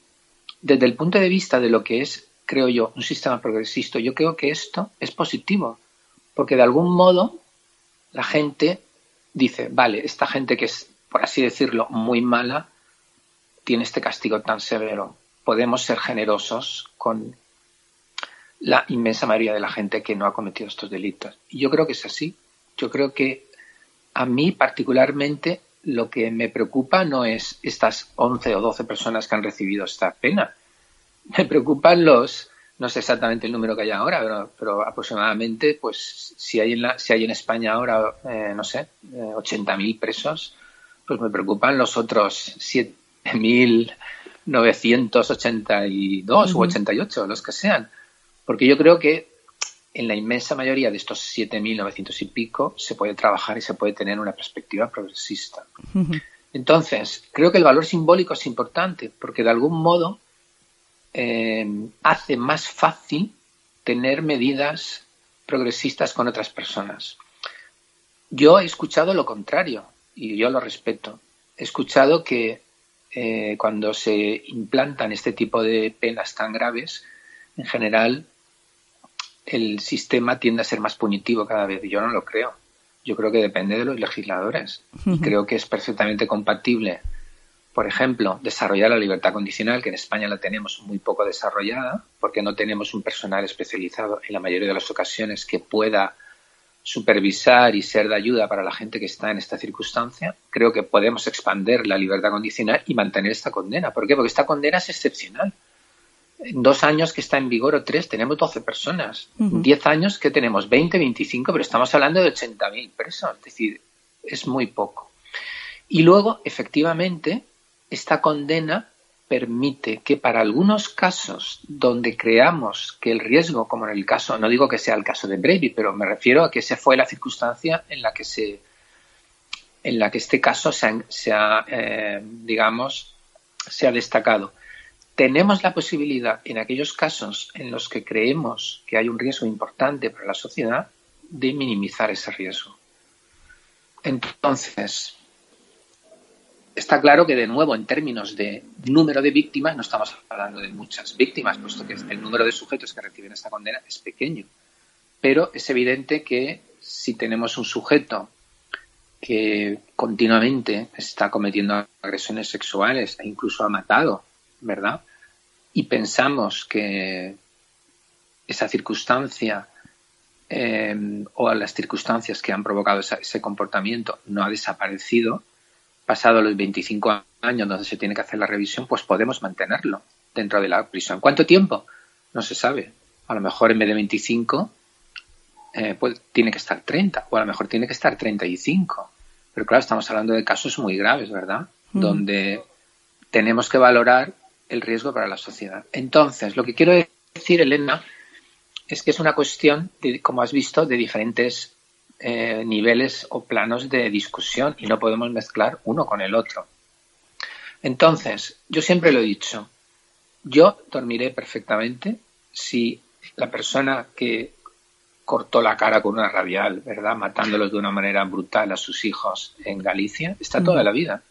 desde el punto de vista de lo que es, creo yo, un sistema progresista, yo creo que esto es positivo, porque de algún modo la gente dice, vale, esta gente que es, por así decirlo, muy mala, tiene este castigo tan severo. Podemos ser generosos con la inmensa mayoría de la gente que no ha cometido estos delitos. Y yo creo que es así. Yo creo que a mí particularmente lo que me preocupa no es estas 11 o 12 personas que han recibido esta pena. Me preocupan los, no sé exactamente el número que hay ahora, pero, aproximadamente, pues si hay en, la, si hay en España ahora, eh, no sé, eh, 80.000 presos, pues me preocupan los otros 7.982 u 88, los que sean. Porque yo creo que en la inmensa mayoría de estos 7.900 y pico se puede trabajar y se puede tener una perspectiva progresista. Entonces, creo que el valor simbólico es importante porque de algún modo eh, hace más fácil tener medidas progresistas con otras personas. Yo he escuchado lo contrario y yo lo respeto. He escuchado que eh, cuando se implantan este tipo de penas tan graves, en general el sistema tiende a ser más punitivo cada vez. Y yo no lo creo. Yo creo que depende de los legisladores. Y creo que es perfectamente compatible, por ejemplo, desarrollar la libertad condicional, que en España la tenemos muy poco desarrollada, porque no tenemos un personal especializado en la mayoría de las ocasiones que pueda supervisar y ser de ayuda para la gente que está en esta circunstancia, creo que podemos expandir la libertad condicional y mantener esta condena. ¿Por qué? Porque esta condena es excepcional. En dos años que está en vigor o tres tenemos 12 personas. En diez años que tenemos 20, 25, pero estamos hablando de 80.000 presos. Es decir, es muy poco. Y luego, efectivamente, esta condena permite que para algunos casos donde creamos que el riesgo, como en el caso, no digo que sea el caso de Brady, pero me refiero a que esa fue la circunstancia en la que se en la que este caso se ha, eh, digamos, se ha destacado. Tenemos la posibilidad, en aquellos casos en los que creemos que hay un riesgo importante para la sociedad, de minimizar ese riesgo. Entonces, está claro que, de nuevo, en términos de número de víctimas, no estamos hablando de muchas víctimas, puesto que el número de sujetos que reciben esta condena es pequeño. Pero es evidente que si tenemos un sujeto que continuamente está cometiendo agresiones sexuales e incluso ha matado, ¿verdad? Y pensamos que esa circunstancia eh, o las circunstancias que han provocado ese comportamiento no ha desaparecido, pasado los 25 años donde se tiene que hacer la revisión, pues podemos mantenerlo dentro de la prisión. ¿Cuánto tiempo? No se sabe. A lo mejor en vez de 25, eh, pues tiene que estar 30, o a lo mejor tiene que estar 35. Pero claro, estamos hablando de casos muy graves, ¿verdad? Donde tenemos que valorar el riesgo para la sociedad. Entonces, lo que quiero decir, Elena, es que es una cuestión, como has visto, de diferentes eh, niveles o planos de discusión y no podemos mezclar uno con el otro. Entonces, yo siempre lo he dicho, yo dormiré perfectamente si la persona que cortó la cara con una radial, ¿verdad? Matándolos de una manera brutal a sus hijos en Galicia, está toda la vida.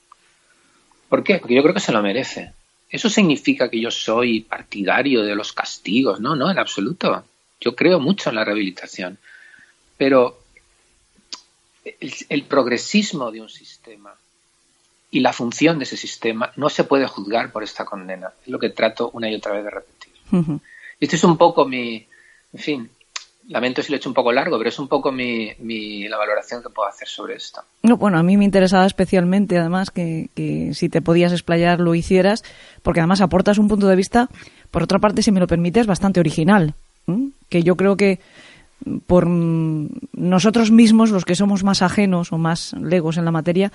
¿Por qué? Porque yo creo que se lo merece. ¿Eso significa que yo soy partidario de los castigos? No, no, en absoluto. yo creo mucho en la rehabilitación, pero el, progresismo de un sistema y la función de ese sistema no se puede juzgar por esta condena. Es lo que trato una y otra vez de repetir. Y Este es un poco mi, en fin, lamento si lo he hecho un poco largo, pero es un poco mi, la valoración que puedo hacer sobre esto. No, bueno, a mí me interesaba especialmente, además, que, si te podías explayar lo hicieras, porque además aportas un punto de vista, por otra parte, si me lo permites, bastante original, que yo creo que por nosotros mismos, los que somos más ajenos o más legos en la materia,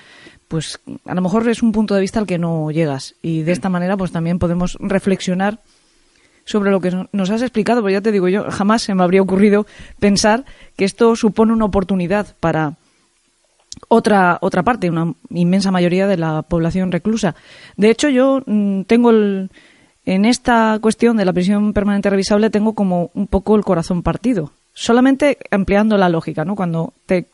pues a lo mejor es un punto de vista al que no llegas. Y de esta manera, pues también podemos reflexionar sobre lo que nos has explicado, porque ya te digo yo, jamás se me habría ocurrido pensar que esto supone una oportunidad para otra, otra parte, una inmensa mayoría de la población reclusa. De hecho, yo mm, tengo el, en esta cuestión de la prisión permanente revisable tengo como un poco el corazón partido. Solamente ampliando la lógica, ¿no? Cuando te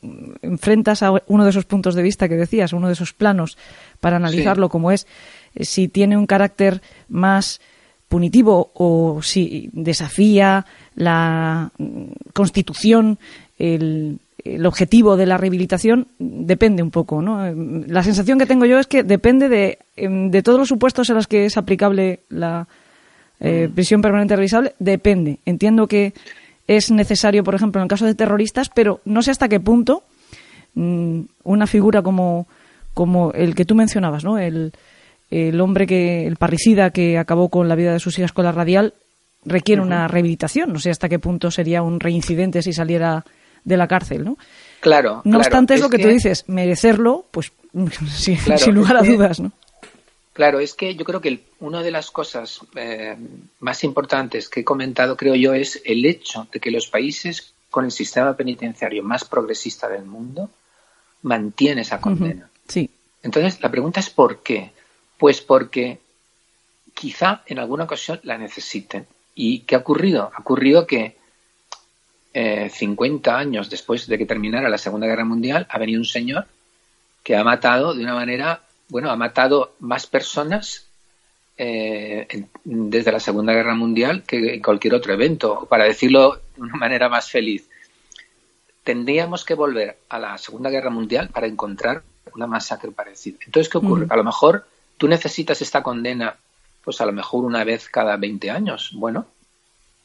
enfrentas a uno de esos puntos de vista que decías, uno de esos planos para analizarlo como es, eh, si tiene un carácter más punitivo o si desafía la constitución, el, objetivo de la rehabilitación, depende un poco. ¿no? La sensación que tengo yo es que depende de, em, de todos los supuestos en los que es aplicable la eh, mm. prisión permanente revisable, depende. Entiendo que es necesario, por ejemplo, en el caso de terroristas, pero no sé hasta qué punto mm, una figura como, como el que tú mencionabas, ¿no? El, el hombre que, el parricida que acabó con la vida de sus hijas con la radial, requiere una rehabilitación. No sé hasta qué punto sería un reincidente si saliera de la cárcel, ¿no? Claro. No obstante, es, lo que, tú dices, merecerlo, pues sin, lugar a dudas, ¿no? Claro, es que yo creo que una de las cosas eh, más importantes que he comentado, creo yo, es el hecho de que los países con el sistema penitenciario más progresista del mundo mantiene esa condena. Sí. Entonces, la pregunta es ¿por qué? Pues porque quizá en alguna ocasión la necesiten. ¿Y qué ha ocurrido? Ha ocurrido que eh, 50 años después de que terminara la Segunda Guerra Mundial ha venido un señor que ha matado de una manera, bueno, ha matado más personas eh, desde la Segunda Guerra Mundial que en cualquier otro evento. Para decirlo de una manera más feliz, tendríamos que volver a la Segunda Guerra Mundial para encontrar una masacre parecida. Entonces, ¿qué ocurre? A lo mejor ¿Tú necesitas esta condena, pues a lo mejor una vez cada 20 años? Bueno,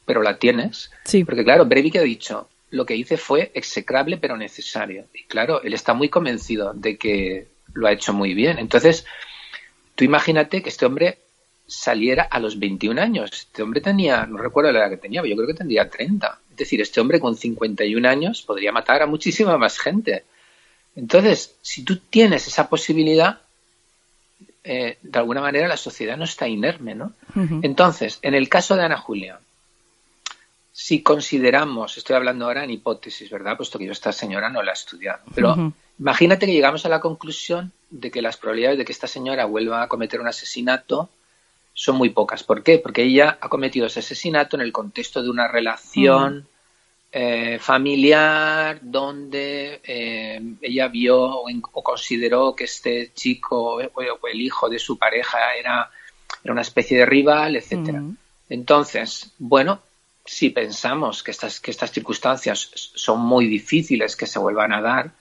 pero la tienes. Sí. Porque claro, Breivik ha dicho, lo que hice fue execrable pero necesario. Y claro, él está muy convencido de que lo ha hecho muy bien. Entonces, tú imagínate que este hombre saliera a los 21 años. Este hombre tenía, no recuerdo la edad que tenía, pero yo creo que tendría 30. Es decir, este hombre con 51 años podría matar a muchísima más gente. Entonces, si tú tienes esa posibilidad, eh, de alguna manera la sociedad no está inerme, ¿no? Entonces, en el caso de Ana Julia, si consideramos, estoy hablando ahora en hipótesis, ¿verdad? Puesto que yo esta señora no la he estudiado, pero imagínate que llegamos a la conclusión de que las probabilidades de que esta señora vuelva a cometer un asesinato son muy pocas. ¿Por qué? Porque ella ha cometido ese asesinato en el contexto de una relación eh, familiar donde eh, ella vio o, consideró que este chico o, el hijo de su pareja era, era una especie de rival, etcétera. Entonces, bueno, si pensamos que estas, que estas circunstancias son muy difíciles que se vuelvan a dar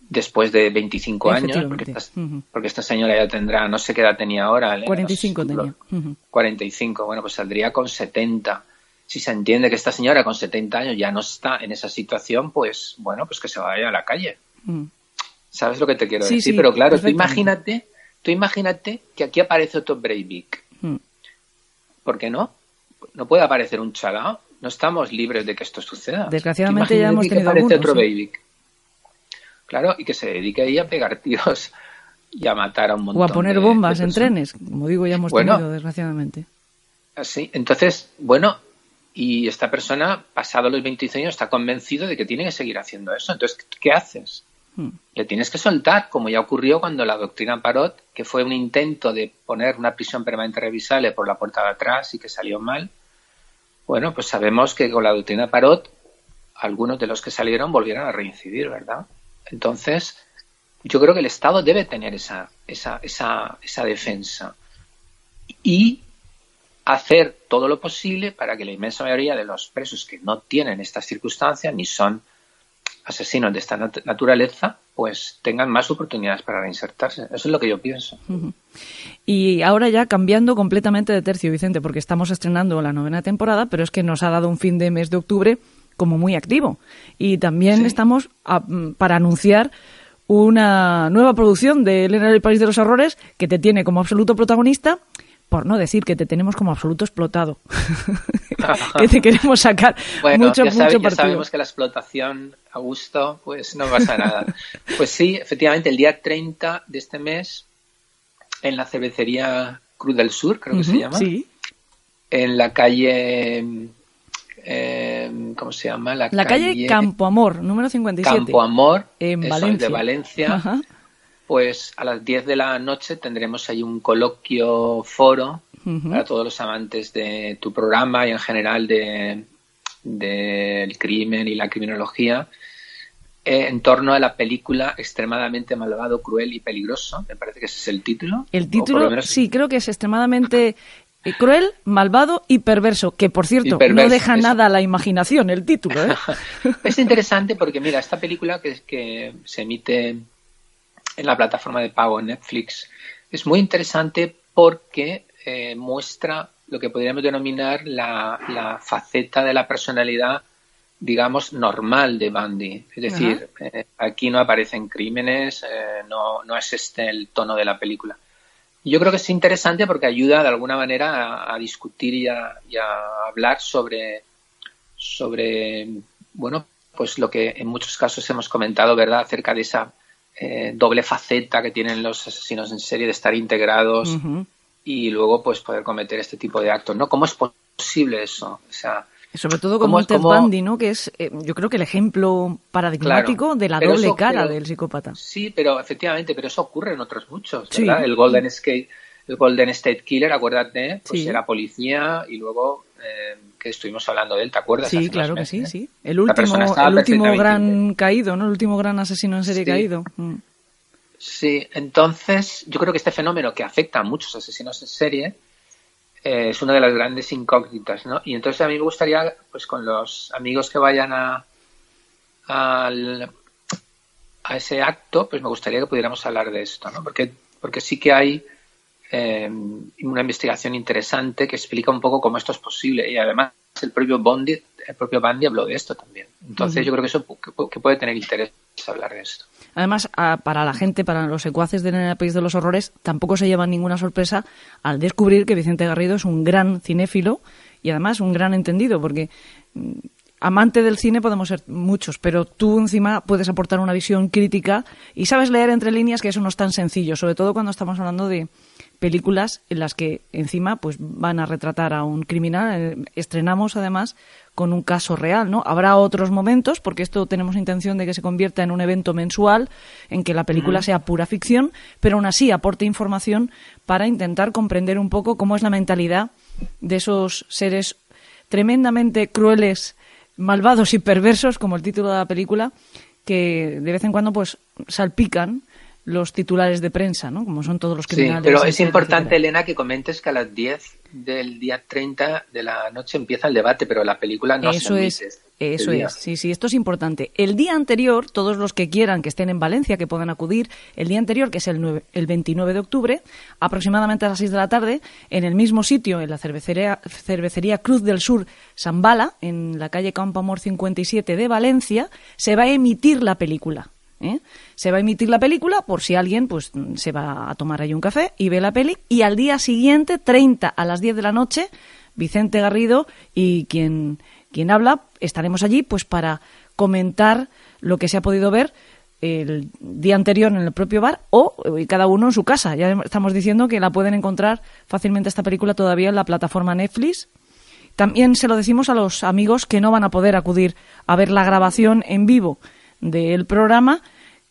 después de 25 años, porque, esta señora ya tendrá, no sé qué edad tenía ahora. 45 tenía. 45, bueno, pues saldría con 70 si se entiende que esta señora con 70 años ya no está en esa situación, pues bueno, pues que se vaya a la calle. ¿Sabes lo que te quiero decir? Pero claro, tú imagínate, tú imagínate que aquí aparece otro Breivik. ¿Por qué no? No puede aparecer un chalao. No estamos libres de que esto suceda. Desgraciadamente ya hemos tenido que aparece otro Breivik. Claro, y que se dedique ahí a pegar tiros y a matar a un montón. O a poner bombas en trenes, como digo, ya hemos tenido, desgraciadamente. Así, entonces, bueno, y esta persona, pasado los 25 años, está convencido de que tiene que seguir haciendo eso. Entonces, ¿qué haces? Hmm. Le tienes que soltar, como ya ocurrió cuando la doctrina Parot, que fue un intento de poner una prisión permanente revisable por la puerta de atrás y que salió mal. Bueno, pues sabemos que con la doctrina Parot, algunos de los que salieron volvieron a reincidir, ¿verdad? Entonces, yo creo que el Estado debe tener esa, esa, esa, esa defensa. Y hacer todo lo posible para que la inmensa mayoría de los presos que no tienen estas circunstancias ni son asesinos de esta naturaleza, pues tengan más oportunidades para reinsertarse. Eso es lo que yo pienso. Y ahora ya cambiando completamente de tercio, Vicente, porque estamos estrenando la novena temporada, pero es que nos ha dado un fin de mes de octubre como muy activo. Y también estamos para anunciar una nueva producción de Elena del País de los Horrores que te tiene como absoluto protagonista por no decir que te tenemos como absoluto explotado, que te queremos sacar mucho, ya mucho ya sabemos que la explotación a gusto, pues no pasa nada. pues sí, efectivamente, el día 30 de este mes, en la cervecería Cruz del Sur, creo que se llama, sí. en la calle... Eh, ¿Cómo se llama? La, calle, Campo Amor, número 57. Campo Amor, en Valencia. de Valencia pues a las 10 de la noche tendremos ahí un coloquio foro para todos los amantes de tu programa y en general del de, crimen y la criminología eh, en torno a la película Extremadamente malvado, cruel y peligroso. Me parece que ese es el título. El título, sí, creo que es extremadamente eh, cruel, malvado y perverso, que por cierto no deja nada a la imaginación el título. ¿eh? es interesante porque mira, esta película que, que se emite en la plataforma de pago en Netflix. Es muy interesante porque eh, muestra lo que podríamos denominar la, faceta de la personalidad, digamos, normal de Bundy. Es decir, eh, aquí no aparecen crímenes, eh, no, no es este el tono de la película. Yo creo que es interesante porque ayuda de alguna manera a, discutir y a, y a, hablar sobre, sobre, bueno, pues lo que en muchos casos hemos comentado, ¿verdad?, acerca de esa eh, doble faceta que tienen los asesinos en serie de estar integrados y luego pues poder cometer este tipo de actos, ¿no? ¿Cómo es posible eso? O sea, sobre todo como Ted Bundy, ¿no? Que es, eh, yo creo que el ejemplo paradigmático de la doble cara del psicópata. Sí, pero efectivamente, pero eso ocurre en otros muchos, ¿verdad? El Golden State, el Golden State Killer, acuérdate, pues era policía y luego eh, que estuvimos hablando de él, ¿te acuerdas? Sí, claro que sí, sí. El último, el último gran caído, ¿no? El último gran asesino en serie caído. Mm. Sí, entonces yo creo que este fenómeno que afecta a muchos asesinos en serie eh, es una de las grandes incógnitas, ¿no? Y entonces a mí me gustaría, pues con los amigos que vayan a, a ese acto, pues me gustaría que pudiéramos hablar de esto, ¿no? Porque, porque sí que hay eh, una investigación interesante que explica un poco cómo esto es posible y además el propio Bondi, el propio Bundy habló de esto también. Entonces yo creo que eso que puede tener interés hablar de esto. Además, para la gente, para los secuaces de En el País de los Horrores, tampoco se llevan ninguna sorpresa al descubrir que Vicente Garrido es un gran cinéfilo y además un gran entendido, porque mm, amante del cine podemos ser muchos, pero tú encima puedes aportar una visión crítica y sabes leer entre líneas que eso no es tan sencillo, sobre todo cuando estamos hablando de películas en las que encima pues van a retratar a un criminal. Eh, estrenamos además con un caso real, ¿no? Habrá otros momentos, porque esto tenemos intención de que se convierta en un evento mensual, en que la película sea pura ficción, pero aún así aporte información para intentar comprender un poco cómo es la mentalidad de esos seres tremendamente crueles, malvados y perversos, como el título de la película, que de vez en cuando pues salpican los titulares de prensa, ¿no? Como son todos los criminales. Sí, pero es importante, Elena, que comentes que a las 10 del día 30 de la noche empieza el debate, pero la película no eso se es, Eso es, sí, sí, esto es importante. El día anterior, todos los que quieran que estén en Valencia, que puedan acudir, el día anterior, que es el, el 29 de octubre, aproximadamente a las 6 de la tarde, en el mismo sitio, en la cervecería, cervecería Cruz del Sur Zambala, en la calle Campo Amor 57 de Valencia, se va a emitir la película. ¿Eh? Se va a emitir la película por si alguien pues se va a tomar ahí un café y ve la peli y al día siguiente, 30 a las 10 de la noche, Vicente Garrido y quien, quien habla estaremos allí pues para comentar lo que se ha podido ver el día anterior en el propio bar o eh, cada uno en su casa. Ya estamos diciendo que la pueden encontrar fácilmente esta película todavía en la plataforma Netflix. También se lo decimos a los amigos que no van a poder acudir a ver la grabación en vivo del programa,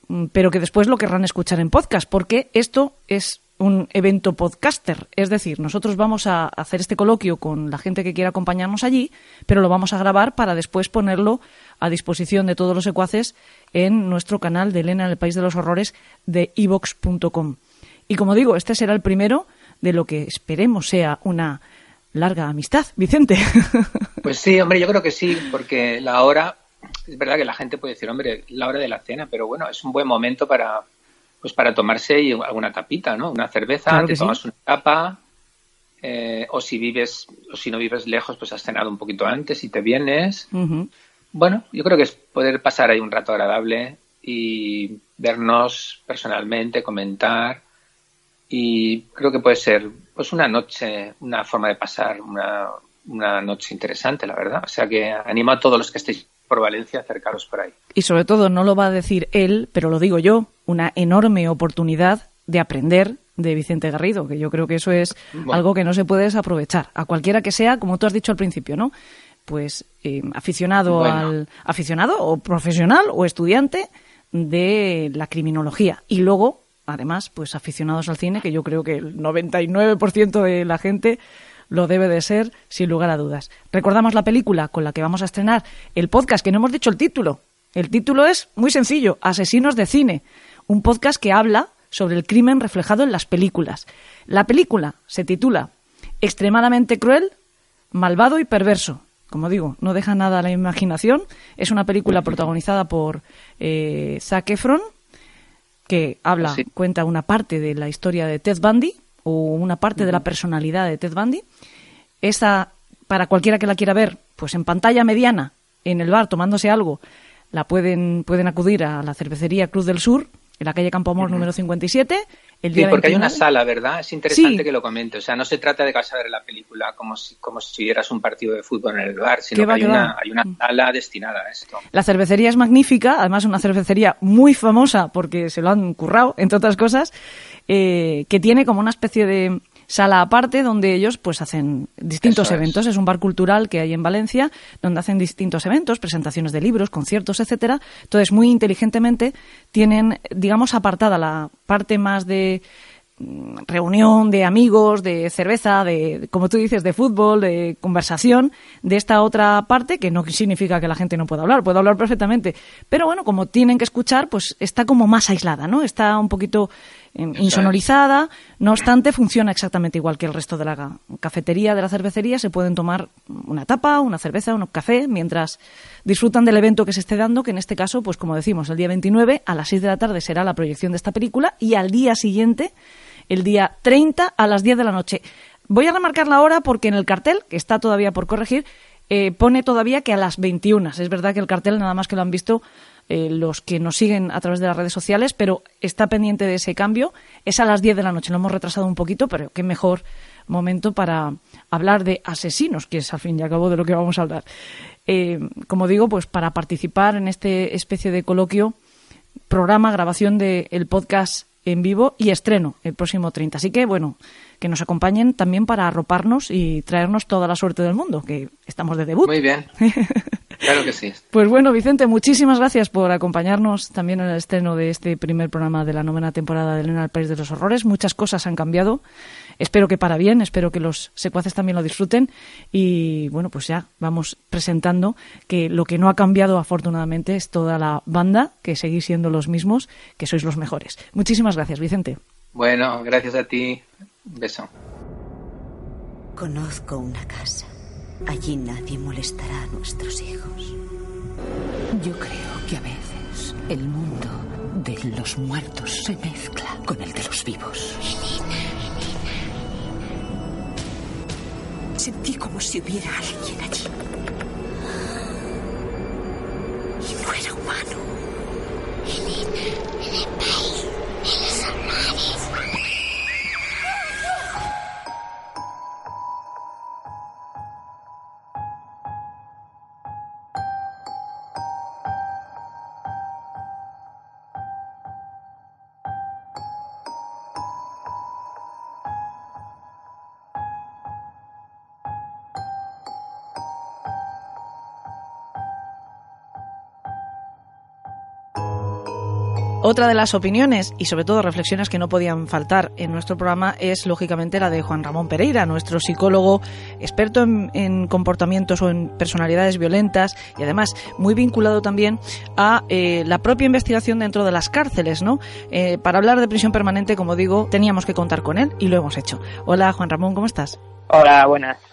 mm, pero que después lo querrán escuchar en podcast, porque esto es un evento podcaster. Es decir, nosotros vamos a hacer este coloquio con la gente que quiera acompañarnos allí, pero lo vamos a grabar para después ponerlo a disposición de todos los secuaces en nuestro canal de Elena en el País de los Horrores de evox.com. Y como digo, este será el primero de lo que esperemos sea una larga amistad, Vicente. Pues sí, hombre, yo creo que sí, porque la hora, es verdad que la gente puede decir, hombre, la hora de la cena, pero bueno, es un buen momento para, pues para tomarse alguna tapita, ¿no? Una cerveza, te tomas una tapa, eh, o si vives, o si no vives lejos, pues has cenado un poquito antes y te vienes. Bueno, yo creo que es poder pasar ahí un rato agradable y vernos personalmente, comentar y creo que puede ser pues una noche, una forma de pasar una, una noche interesante, la verdad. O sea que animo a todos los que estéis por Valencia acercaros por ahí. Y sobre todo, no lo va a decir él, pero lo digo yo, una enorme oportunidad de aprender de Vicente Garrido, que yo creo que eso es algo que no se puede desaprovechar, a cualquiera que sea, como tú has dicho al principio, ¿no? Pues eh, aficionado al aficionado o profesional o estudiante de la criminología y luego además, pues aficionados al cine, que yo creo que el 99% de la gente lo debe de ser, sin lugar a dudas. Recordamos la película con la que vamos a estrenar el podcast, que no hemos dicho el título. El título es muy sencillo, Asesinos de Cine, un podcast que habla sobre el crimen reflejado en las películas. La película se titula Extremadamente cruel, malvado y perverso. Como digo, no deja nada a la imaginación. Es una película protagonizada por eh, Zac Efron, que habla, cuenta una parte de la historia de Ted Bundy o una parte de la personalidad de Ted Bundy. Esa, para cualquiera que la quiera ver, pues en pantalla mediana, en el bar, tomándose algo, la pueden, pueden acudir a la cervecería Cruz del Sur, en la calle Campo Amor número 57, sí, porque hay una sala, ¿verdad? Es interesante que lo comente. O sea, no se trata de que vas a ver la película como si, como si vieras un partido de fútbol en el bar, sino que hay una, hay una, sala destinada a esto. La cervecería es magnífica, además una cervecería muy famosa porque se lo han currado, entre otras cosas, eh, que tiene como una especie de sala aparte donde ellos pues hacen distintos eventos. Es. un bar cultural que hay en Valencia donde hacen distintos eventos, presentaciones de libros, conciertos, etcétera. Entonces, muy inteligentemente tienen, digamos, apartada la parte más de mm, reunión de amigos, de cerveza, de, como tú dices, de fútbol, de conversación, de esta otra parte, que no significa que la gente no pueda hablar, puede hablar perfectamente. Pero bueno, como tienen que escuchar, pues está como más aislada, ¿no? Está un poquito insonorizada, no obstante funciona exactamente igual que el resto de la cafetería, de la cervecería, se pueden tomar una tapa, una cerveza, un café, mientras disfrutan del evento que se esté dando, que en este caso, pues como decimos, el día 29 a las 6 de la tarde será la proyección de esta película y al día siguiente, el día 30 a las 10 de la noche. Voy a remarcar la hora porque en el cartel, que está todavía por corregir, eh, pone todavía que a las 21. Es verdad que el cartel, nada más que lo han visto eh, los que nos siguen a través de las redes sociales, pero está pendiente de ese cambio. Es a las 10 de la noche, lo hemos retrasado un poquito, pero qué mejor momento para hablar de asesinos, que es al fin y al cabo de lo que vamos a hablar. Eh, como digo, pues para participar en este especie de coloquio, programa, grabación del podcast en vivo y estreno el próximo 30. Así que, bueno, que nos acompañen también para arroparnos y traernos toda la suerte del mundo, que estamos de debut. Muy bien. Claro que sí. Pues bueno, Vicente, muchísimas gracias por acompañarnos también en el estreno de este primer programa de la novena temporada de Elena al País de los Horrores. Muchas cosas han cambiado. Espero que para bien, espero que los secuaces también lo disfruten. Y bueno, pues ya vamos presentando que lo que no ha cambiado afortunadamente es toda la banda, que seguís siendo los mismos, que sois los mejores. Muchísimas gracias, Vicente. Bueno, gracias a ti. Un beso. Conozco una casa Allí nadie molestará a nuestros hijos. Yo creo que a veces el mundo de los muertos se mezcla con el de los vivos. Sentí como si hubiera alguien allí. Y no era humano. en el país de los horrores. Otra de las opiniones y sobre todo reflexiones que no podían faltar en nuestro programa es lógicamente la de Juan Ramón Pereira, nuestro psicólogo experto en, comportamientos o en personalidades violentas y además muy vinculado también a eh, la propia investigación dentro de las cárceles, ¿no? Eh, para hablar de prisión permanente, como digo, teníamos que contar con él y lo hemos hecho. Hola Juan Ramón, ¿cómo estás? Hola, buenas.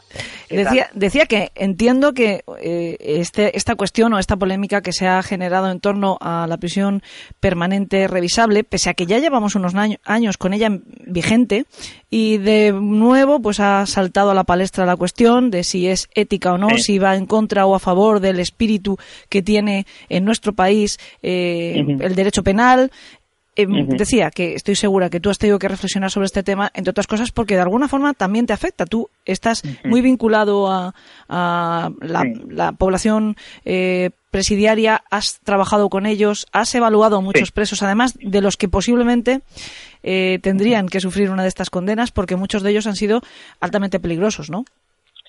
Decía, decía que entiendo que eh, este, esta cuestión o esta polémica que se ha generado en torno a la prisión permanente revisable, pese a que ya llevamos unos años con ella vigente, y de nuevo pues ha saltado a la palestra la cuestión de si es ética o no, si va en contra o a favor del espíritu que tiene en nuestro país eh, el derecho penal, eh, decía que estoy segura que tú has tenido que reflexionar sobre este tema, entre otras cosas, porque de alguna forma también te afecta. Tú estás muy vinculado a, la, población eh, presidiaria, has trabajado con ellos, has evaluado a muchos presos, además de los que posiblemente eh, tendrían que sufrir una de estas condenas, porque muchos de ellos han sido altamente peligrosos, ¿no?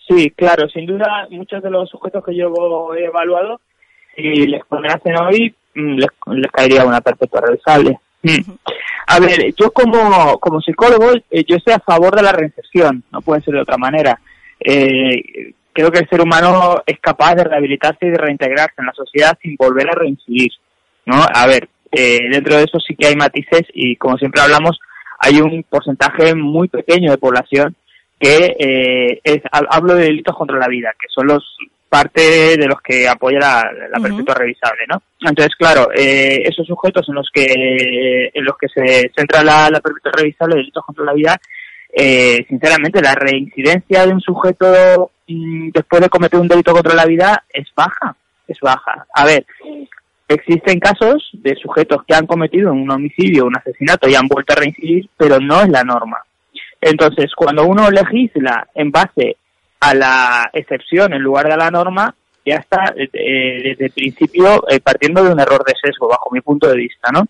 Sí, claro, sin duda, muchos de los sujetos que yo he evaluado, si les condenasen hoy, mm, les, les caería una perpetua revisable. Mm. A ver, yo como, como psicólogo, eh, yo estoy a favor de la reinserción, no puede ser de otra manera. Eh, creo que el ser humano es capaz de rehabilitarse y de reintegrarse en la sociedad sin volver a reincidir, ¿no? A ver, eh, dentro de eso sí que hay matices y como siempre hablamos, hay un porcentaje muy pequeño de población que es, hablo de delitos contra la vida, que son los parte de los que apoya la, la perpetua revisable, ¿no? Entonces, claro, eh, esos sujetos en los que en los que se centra la, la perpetua revisable, delitos contra la vida, eh, sinceramente, la reincidencia de un sujeto mm, después de cometer un delito contra la vida es baja, es baja. A ver, existen casos de sujetos que han cometido un homicidio, un asesinato y han vuelto a reincidir, pero no es la norma. Entonces, cuando uno legisla en base a la excepción en lugar de a la norma, ya está eh, desde el principio eh, partiendo de un error de sesgo, bajo mi punto de vista, ¿no?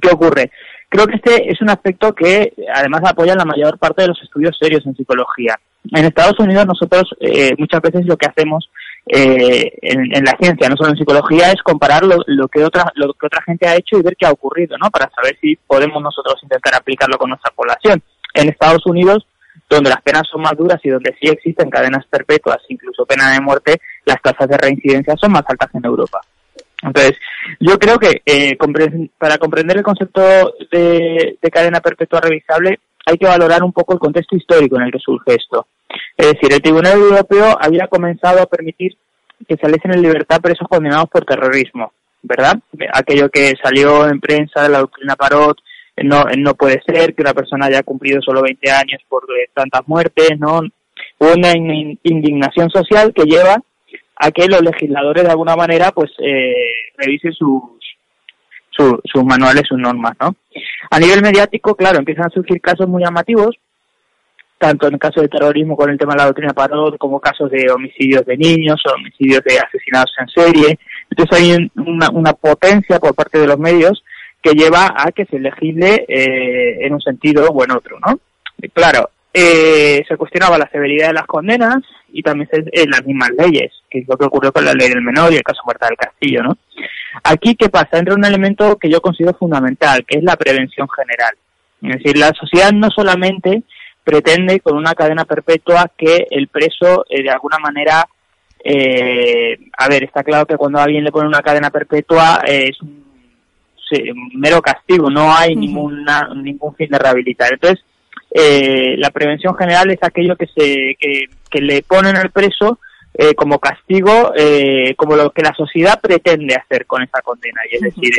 ¿Qué ocurre? Creo que este es un aspecto que además apoya la mayor parte de los estudios serios en psicología. En Estados Unidos nosotros eh, muchas veces lo que hacemos en, en, la ciencia, no solo en psicología, es comparar lo, lo, que otra lo que otra gente ha hecho y ver qué ha ocurrido, ¿no? Para saber si podemos nosotros intentar aplicarlo con nuestra población. En Estados Unidos donde las penas son más duras y donde sí existen cadenas perpetuas, incluso pena de muerte, las tasas de reincidencia son más altas en Europa. Entonces, yo creo que eh, para comprender el concepto de, cadena perpetua revisable hay que valorar un poco el contexto histórico en el que surge esto. Es decir, el Tribunal Europeo había comenzado a permitir que saliesen en libertad presos condenados por terrorismo, ¿verdad? Aquello que salió en prensa de la doctrina Parot, no, no puede ser que una persona haya cumplido solo 20 años por tantas muertes, ¿no? Una indignación social que lleva a que los legisladores de alguna manera pues eh, revisen sus, sus manuales, sus normas, ¿no? A nivel mediático, claro, empiezan a surgir casos muy llamativos, tanto en el caso de terrorismo con el tema de la doctrina Parot, como casos de homicidios de niños o homicidios de asesinados en serie. Entonces hay una, una potencia por parte de los medios que lleva a que se legisle eh, en un sentido o en otro, ¿no? Claro, eh, se cuestionaba la severidad de las condenas y también se, en las mismas leyes, que es lo que ocurrió con la ley del menor y el caso Muerta del Castillo, ¿no? Aquí, ¿qué pasa? Entra un elemento que yo considero fundamental, que es la prevención general. Es decir, la sociedad no solamente pretende con una cadena perpetua que el preso eh, de alguna manera eh, a ver, está claro que cuando a alguien le pone una cadena perpetua es un mero castigo, no hay ninguna, ningún fin de rehabilitar. Entonces, eh, la prevención general es aquello que, se, que, le ponen al preso eh, como castigo, eh, como lo que la sociedad pretende hacer con esa condena, y es decir,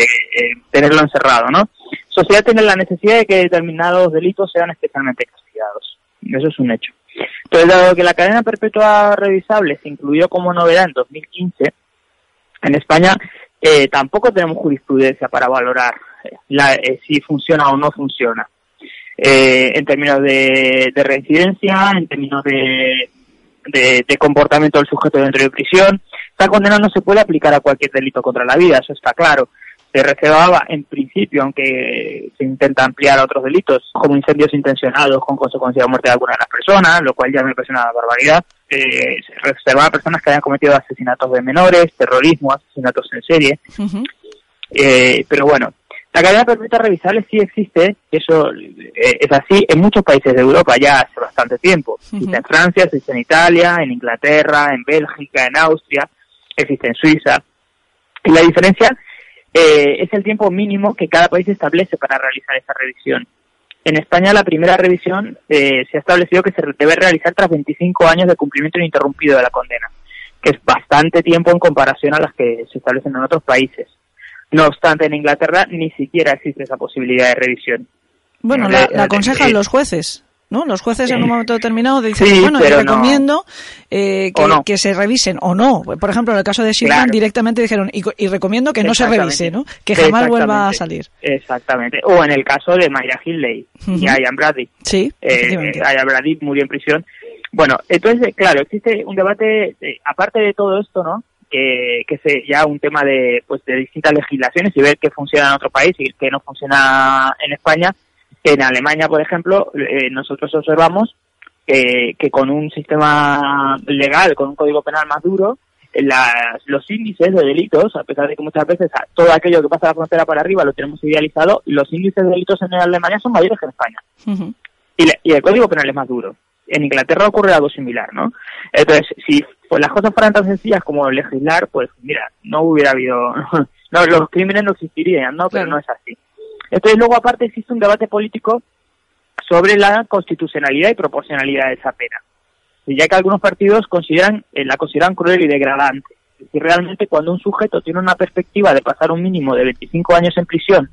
tenerlo encerrado, ¿no? Sociedad tiene la necesidad de que determinados delitos sean especialmente castigados. Eso es un hecho. Entonces, dado que la cadena perpetua revisable se incluyó como novedad en 2015, en España eh, tampoco tenemos jurisprudencia para valorar eh, si funciona o no funciona. Eh, en términos de, de, residencia, en términos de, de, comportamiento del sujeto dentro de prisión. Esta condena no se puede aplicar a cualquier delito contra la vida, eso está claro se reservaba en principio, aunque se intenta ampliar a otros delitos, como incendios intencionados con consecuencia de muerte de alguna de las personas, lo cual ya me parece una barbaridad. Eh, se reservaba a personas que hayan cometido asesinatos de menores, terrorismo, asesinatos en serie. eh, pero bueno, la cadena perpetua revisable sí existe, eso eh, es así en muchos países de Europa ya hace bastante tiempo. Existe en Francia, existe en Italia, en Inglaterra, en Bélgica, en Austria, existe en Suiza. Y la diferencia eh, es el tiempo mínimo que cada país establece para realizar esa revisión. en España la primera revisión eh, se ha establecido que se debe realizar tras 25 años de cumplimiento ininterrumpido de la condena, que es bastante tiempo en comparación a las que se establecen en otros países. No obstante, en Inglaterra ni siquiera existe esa posibilidad de revisión. Bueno, No, la, la aconsejan de- los jueces, ¿no? Los jueces en un momento determinado dicen, Sí, bueno, yo no. recomiendo eh, que, no. que se revisen o no. Por ejemplo, en el caso de Shilton Claro. directamente dijeron, y, y recomiendo que no se revise, ¿no? Que jamás vuelva a salir. Exactamente. O en el caso de Maya Hindley y. Ian Brady. Sí, Eh, eh, Ian Brady murió en prisión. Bueno, entonces, claro, existe un debate, eh, aparte de todo esto, ¿no? Que, que es ya un tema de, pues, de distintas legislaciones y ver qué funciona en otro país y qué no funciona en España. En Alemania, por ejemplo, eh, nosotros observamos que, que con un sistema legal, con un código penal más duro, las- los índices de delitos, a pesar de que muchas veces a- todo aquello que pasa la frontera para arriba lo tenemos idealizado, los índices de delitos en Alemania son mayores que en España y, la- y el código penal es más duro. En Inglaterra ocurre algo similar, ¿no? Entonces, si pues, las cosas fueran tan sencillas como legislar, pues mira, no hubiera habido, no, los crímenes no existirían, ¿no? Pero Claro. no es así. Entonces, luego aparte existe un debate político sobre la constitucionalidad y proporcionalidad de esa pena. Ya que algunos partidos consideran, eh, la consideran cruel y degradante. Es decir, realmente cuando un sujeto tiene una perspectiva de pasar un mínimo de 25 años en prisión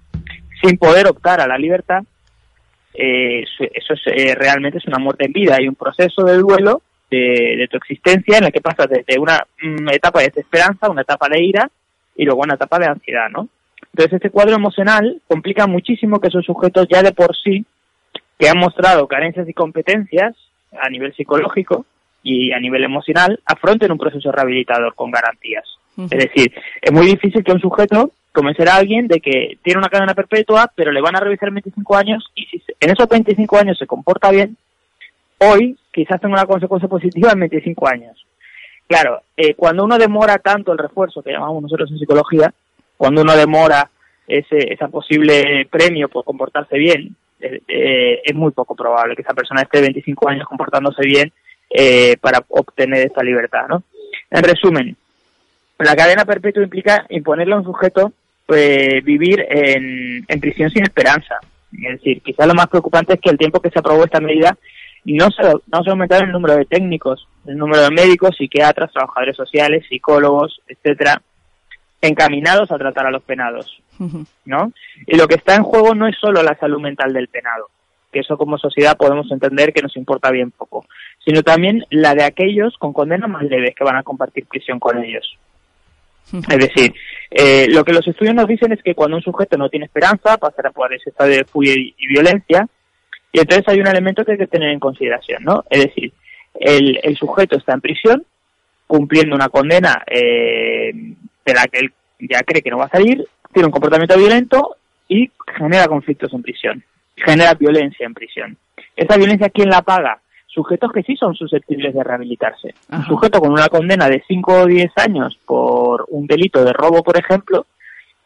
sin poder optar a la libertad, eh, eso es, eh, realmente es una muerte en vida. Hay un proceso de duelo de, tu existencia en el que pasas desde una mm, etapa de desesperanza una etapa de ira y luego una etapa de ansiedad, ¿no? Entonces este cuadro emocional complica muchísimo que esos sujetos ya de por sí que han mostrado carencias y competencias a nivel psicológico y a nivel emocional afronten un proceso rehabilitador con garantías. Es decir, es muy difícil que un sujeto convencer a alguien de que tiene una cadena perpetua, pero le van a revisar en 25 años y si en esos 25 años se comporta bien, hoy quizás tenga una consecuencia positiva en 25 años. Claro, eh, cuando uno demora tanto el refuerzo, que llamamos nosotros en psicología, cuando uno demora ese, ese posible premio por comportarse bien, eh, eh, es muy poco probable que esa persona esté 25 años comportándose bien eh, para obtener esta libertad, ¿no? En resumen, la cadena perpetua implica imponerle a un sujeto eh, vivir en, en prisión sin esperanza. Es decir, quizás lo más preocupante es que el tiempo que se aprobó esta medida no se, no se aumentaron el número de técnicos, el número de médicos, psiquiatras, trabajadores sociales, psicólogos, etcétera, encaminados a tratar a los penados. ¿no? Y lo que está en juego no es solo la salud mental del penado, que eso como sociedad podemos entender que nos importa bien poco, sino también la de aquellos con condenas más leves que van a compartir prisión con ellos. Es decir, eh, lo que los estudios nos dicen es que cuando un sujeto no tiene esperanza, pasará por ese estado de furia y, y violencia, y entonces hay un elemento que hay que tener en consideración, ¿no? Es decir, el, el sujeto está en prisión, cumpliendo una condena eh, de la que él ya cree que no va a salir, tiene un comportamiento violento y genera conflictos en prisión, genera violencia en prisión. ¿Esa violencia quién la paga? Sujetos que sí son susceptibles de rehabilitarse. Un sujeto con una condena de 5 o 10 años por un delito de robo, por ejemplo,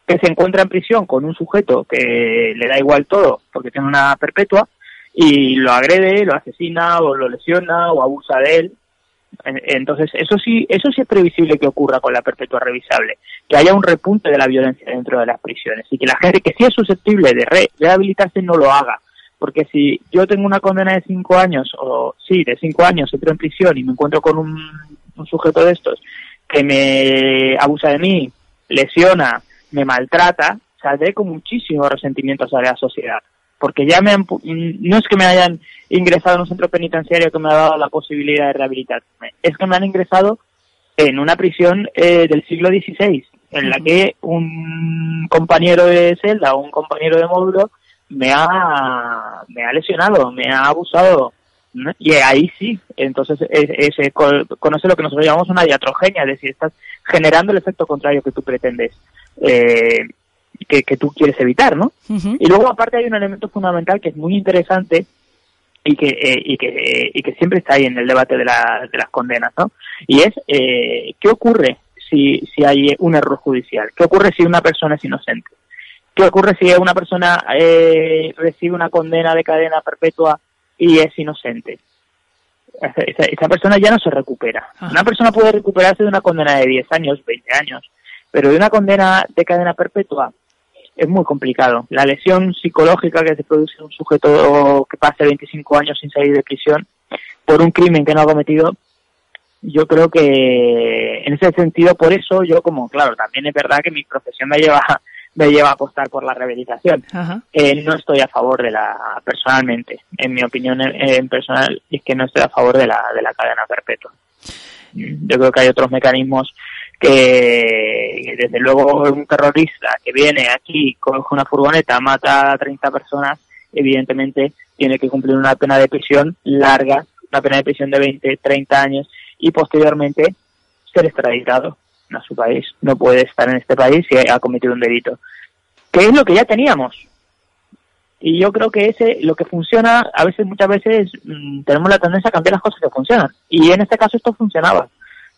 que se encuentra en prisión con un sujeto que le da igual todo porque tiene una perpetua y lo agrede, lo asesina o lo lesiona o abusa de él. En- Entonces, eso sí, eso sí es previsible que ocurra con la perpetua revisable, que haya un repunte de la violencia dentro de las prisiones y que la gente que sí es susceptible de re- rehabilitarse no lo haga. Porque si yo tengo una condena de cinco años, o sí, de cinco años, entro en prisión y me encuentro con un, un sujeto de estos que me abusa de mí, lesiona, me maltrata, saldré con muchísimo resentimiento hacia la sociedad. Porque ya me han, no es que me hayan ingresado en un centro penitenciario que me ha dado la posibilidad de rehabilitarme, es que me han ingresado en una prisión eh, del siglo XVI, en la que un compañero de celda o un compañero de módulo me ha, me ha lesionado, me ha abusado. ¿no? Y ahí sí, entonces es- es- co- conoce lo que nosotros llamamos una diatrogenia, es decir, estás generando el efecto contrario que tú pretendes, eh, que, que tú quieres evitar, ¿no? Y luego aparte hay un elemento fundamental que es muy interesante y que, eh, y que, eh, y que siempre está ahí en el debate de, la- de las condenas, ¿no? Y es, eh, ¿qué ocurre si, si hay un error judicial? ¿Qué ocurre si una persona es inocente? ¿Qué ocurre si una persona eh, recibe una condena de cadena perpetua y es inocente? Esa, persona ya no se recupera. Una persona puede recuperarse de una condena de 10 años, 20 años, pero de una condena de cadena perpetua es muy complicado. La lesión psicológica que se produce en un sujeto que pase 25 años sin salir de prisión por un crimen que no ha cometido, yo creo que en ese sentido, por eso yo como, claro, también es verdad que mi profesión me lleva me lleva a apostar por la rehabilitación. Eh, no estoy a favor de la, personalmente, en mi opinión en, personal, es que no estoy a favor de la, de la cadena perpetua. Yo creo que hay otros mecanismos que, desde luego, un terrorista que viene aquí, coge una furgoneta, mata a 30 personas, evidentemente tiene que cumplir una pena de prisión larga, una pena de prisión de 20, 30 años y posteriormente ser extraditado a su país. No puede estar en este país si ha cometido un delito. Que es lo que ya teníamos. Y yo creo que ese, lo que funciona, a veces, muchas veces, mm, tenemos la tendencia a cambiar las cosas que funcionan. Y en este caso esto funcionaba.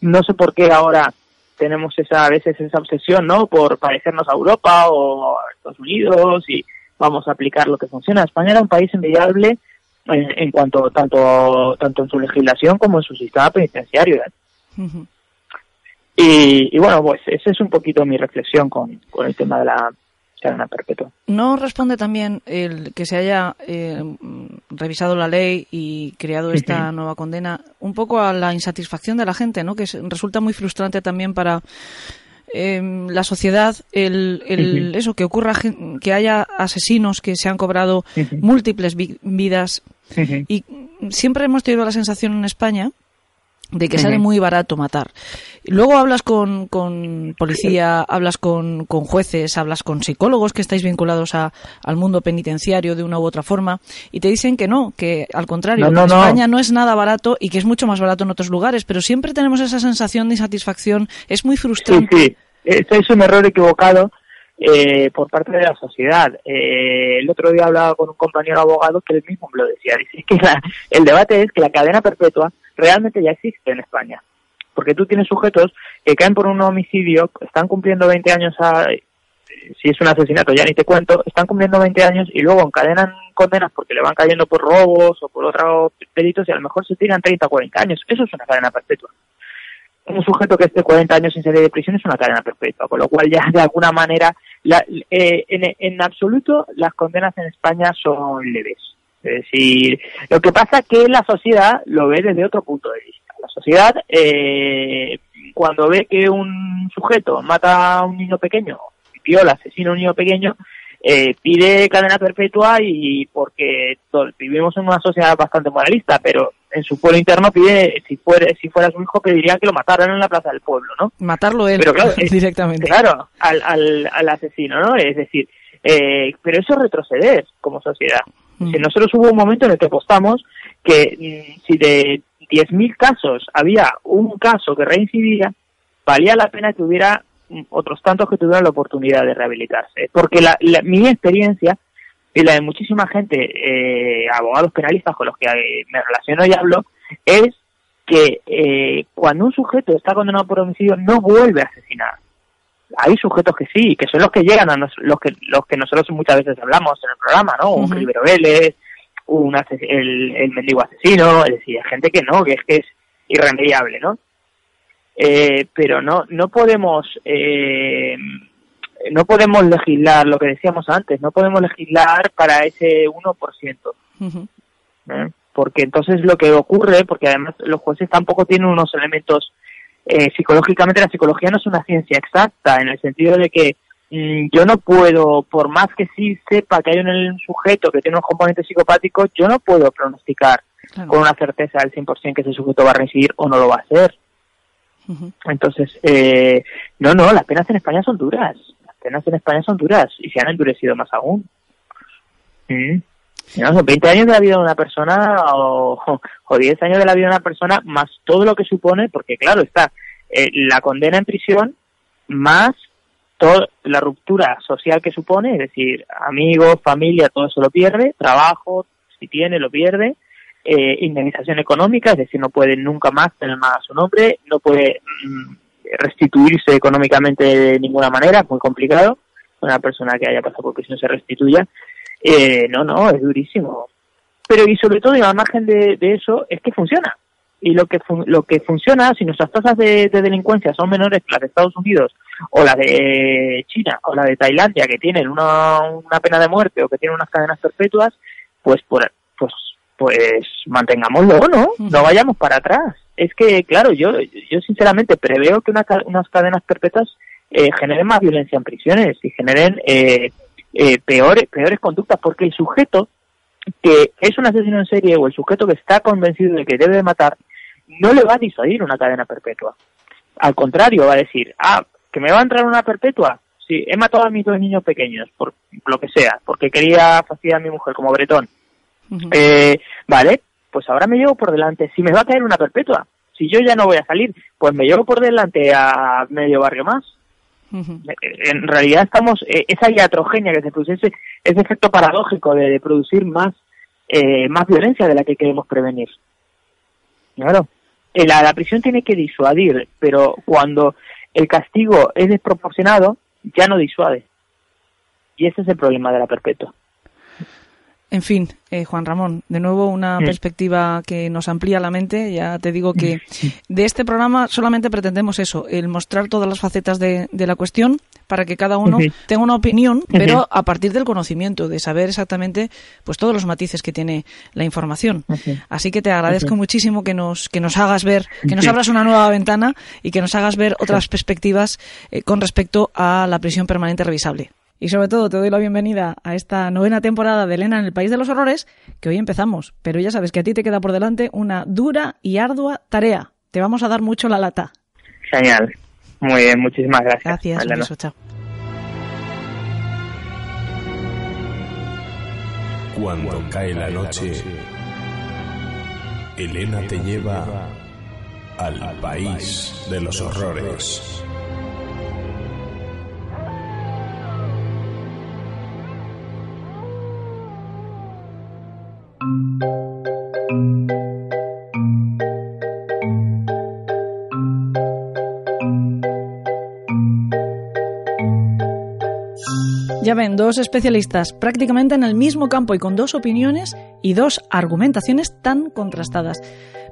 No sé por qué ahora tenemos esa, a veces esa obsesión, ¿no? Por parecernos a Europa o a Estados Unidos y vamos a aplicar lo que funciona. España era un país envidiable en, cuanto, tanto, tanto en su legislación como en su sistema penitenciario. Y, bueno, pues esa es un poquito mi reflexión con, el tema de la cadena perpetua. ¿No responde también el que se haya eh, revisado la ley y creado esta nueva condena un poco a la insatisfacción de la gente, ¿no? que resulta muy frustrante también para em, la sociedad el, eso que ocurra que haya asesinos que se han cobrado múltiples vidas. Y siempre hemos tenido la sensación en España de que sale muy barato matar. Luego hablas con, con policía, hablas con, con, jueces, hablas con psicólogos que estáis vinculados a, al mundo penitenciario de una u otra forma y te dicen que no, que al contrario, en España no. es nada barato y que es mucho más barato en otros lugares, pero siempre tenemos esa sensación de insatisfacción, es muy frustrante. Sí, sí, este es un error equivocado eh, por parte de la sociedad. Eh, el otro día hablaba con un compañero abogado que él mismo me lo decía, dice que el debate es que la cadena perpetua realmente ya existe en España. Porque tú tienes sujetos que caen por un homicidio, están cumpliendo 20 años a, si es un asesinato ya ni te cuento, están cumpliendo 20 años y luego encadenan condenas porque le van cayendo por robos o por otros delitos y a lo mejor se tiran 30 o 40 años. Eso es una cadena perpetua. Un sujeto que esté 40 años sin salir de prisión es una cadena perpetua, con lo cual ya de alguna manera, la, eh, en, absoluto las condenas en España son leves. Es decir, lo que pasa es que la sociedad lo ve desde otro punto de vista. La sociedad, eh, cuando ve que un sujeto mata a un niño pequeño, viola, asesina a un niño pequeño, eh, pide cadena perpetua y porque vivimos en una sociedad bastante moralista, pero en su pueblo interno pide, si fuera, si fuera su hijo, pediría que lo mataran en la plaza del pueblo, ¿no? Matarlo él, pero directamente. Claro, al, al, al asesino, ¿no? Es decir, eh, pero eso es retroceder como sociedad. Si nosotros hubo un momento en el que apostamos que mm, si de 10.000 casos había un caso que reincidiera, valía la pena que hubiera mm, otros tantos que tuvieran la oportunidad de rehabilitarse. Porque la, mi experiencia y la de muchísima gente, eh, abogados penalistas con los que eh, me relaciono y hablo, es que eh, cuando un sujeto está condenado por homicidio no vuelve a asesinar hay sujetos que sí, que son los que llegan a los que los que nosotros muchas veces hablamos en el programa, ¿no? Un Rivero Vélez, un el, el mendigo asesino, es decir, hay gente que no, que es que es irremediable, ¿no? Eh, pero no no podemos eh, no podemos legislar lo que decíamos antes, no podemos legislar para ese 1%. ¿eh? Porque entonces lo que ocurre, porque además los jueces tampoco tienen unos elementos eh, psicológicamente la psicología no es una ciencia exacta, en el sentido de que mm, yo no puedo, por más que sí sepa que hay un, sujeto que tiene unos componentes psicopáticos, yo no puedo pronosticar con una certeza del 100% que ese sujeto va a recibir o no lo va a hacer. Entonces, eh, no, no, las penas en España son duras. Penas en España son duras y se han endurecido más aún. Mm. son 20 años de la vida de una persona o, o 10 años de la vida de una persona más todo lo que supone, porque claro, está eh, la condena en prisión más toda la ruptura social que supone, es decir, amigos, familia, todo eso lo pierde, trabajo, si tiene, lo pierde, eh, indemnización económica, es decir, no puede nunca más tener más a su nombre, no puede mm, restituirse económicamente de ninguna manera, es muy complicado, una persona que haya pasado por prisión se restituya, eh, no, no, es durísimo. Pero y sobre todo, y al margen de, eso, es que funciona. y lo que lo que funciona, si nuestras tasas de, delincuencia son menores que las de Estados Unidos o las de China o la de Tailandia, que tienen una, una pena de muerte o que tienen unas cadenas perpetuas, pues por, pues pues mantengámoslo, ¿no? No vayamos para atrás. Es que, claro, yo, yo sinceramente preveo que unas cadenas perpetuas eh, generen más violencia en prisiones y generen eh, eh, peores, peores conductas, porque el sujeto que es un asesino en serie o el sujeto que está convencido de que debe matar, no le va a disuadir una cadena perpetua. Al contrario, va a decir, ah, que me va a entrar una perpetua. Sí, he matado a mis dos niños pequeños, por lo que sea, porque quería fastidiar a mi mujer como bretón. eh, vale, pues ahora me llevo por delante. Si me va a caer una perpetua, si yo ya no voy a salir, pues me llevo por delante a medio barrio más. En realidad estamos, eh, esa iatrogenia que se produce, ese, efecto paradójico de, producir más, eh, más violencia de la que queremos prevenir. Claro, eh, la, la prisión tiene que disuadir, pero cuando el castigo es desproporcionado, ya no disuade. Y ese es el problema de la perpetua. En fin, eh, Juan Ramón, de nuevo una perspectiva que nos amplía la mente. Ya te digo que de este programa solamente pretendemos eso, el mostrar todas las facetas de, la cuestión para que cada uno tenga una opinión, pero a partir del conocimiento, de saber exactamente pues todos los matices que tiene la información. Así que te agradezco muchísimo que nos que nos hagas ver, que nos abras una nueva ventana y que nos hagas ver otras perspectivas eh, con respecto a la prisión permanente revisable. Y sobre todo te doy la bienvenida a esta novena temporada de Elena en el País de los Horrores, que hoy empezamos. Pero ya sabes que a ti te queda por delante una dura y ardua tarea. Te vamos a dar mucho la lata. Genial. Muy bien, muchísimas gracias. Gracias, un beso, chao. Cuando cae la noche, Elena te lleva al país de los horrores. Ya ven, dos especialistas prácticamente en el mismo campo y con dos opiniones y dos argumentaciones tan contrastadas.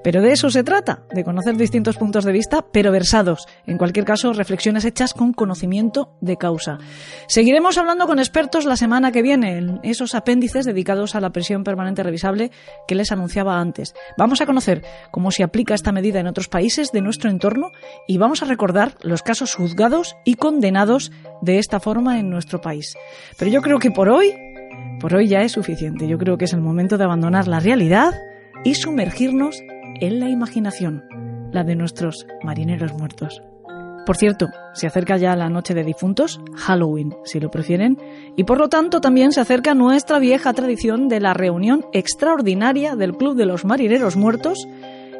Pero de eso se trata, de conocer distintos puntos de vista, pero versados. En cualquier caso, reflexiones hechas con conocimiento de causa. Seguiremos hablando con expertos la semana que viene en esos apéndices dedicados a la prisión permanente revisable que les anunciaba antes. Vamos a conocer cómo se aplica esta medida en otros países de nuestro entorno y vamos a recordar los casos juzgados y condenados de esta forma en nuestro país. Pero yo creo que por hoy, por hoy ya es suficiente. Yo creo que es el momento de abandonar la realidad y sumergirnos en la imaginación, la de nuestros marineros muertos. Por cierto, se acerca ya la noche de difuntos, Halloween, si lo prefieren, y por lo tanto también se acerca nuestra vieja tradición de la reunión extraordinaria del Club de los Marineros Muertos,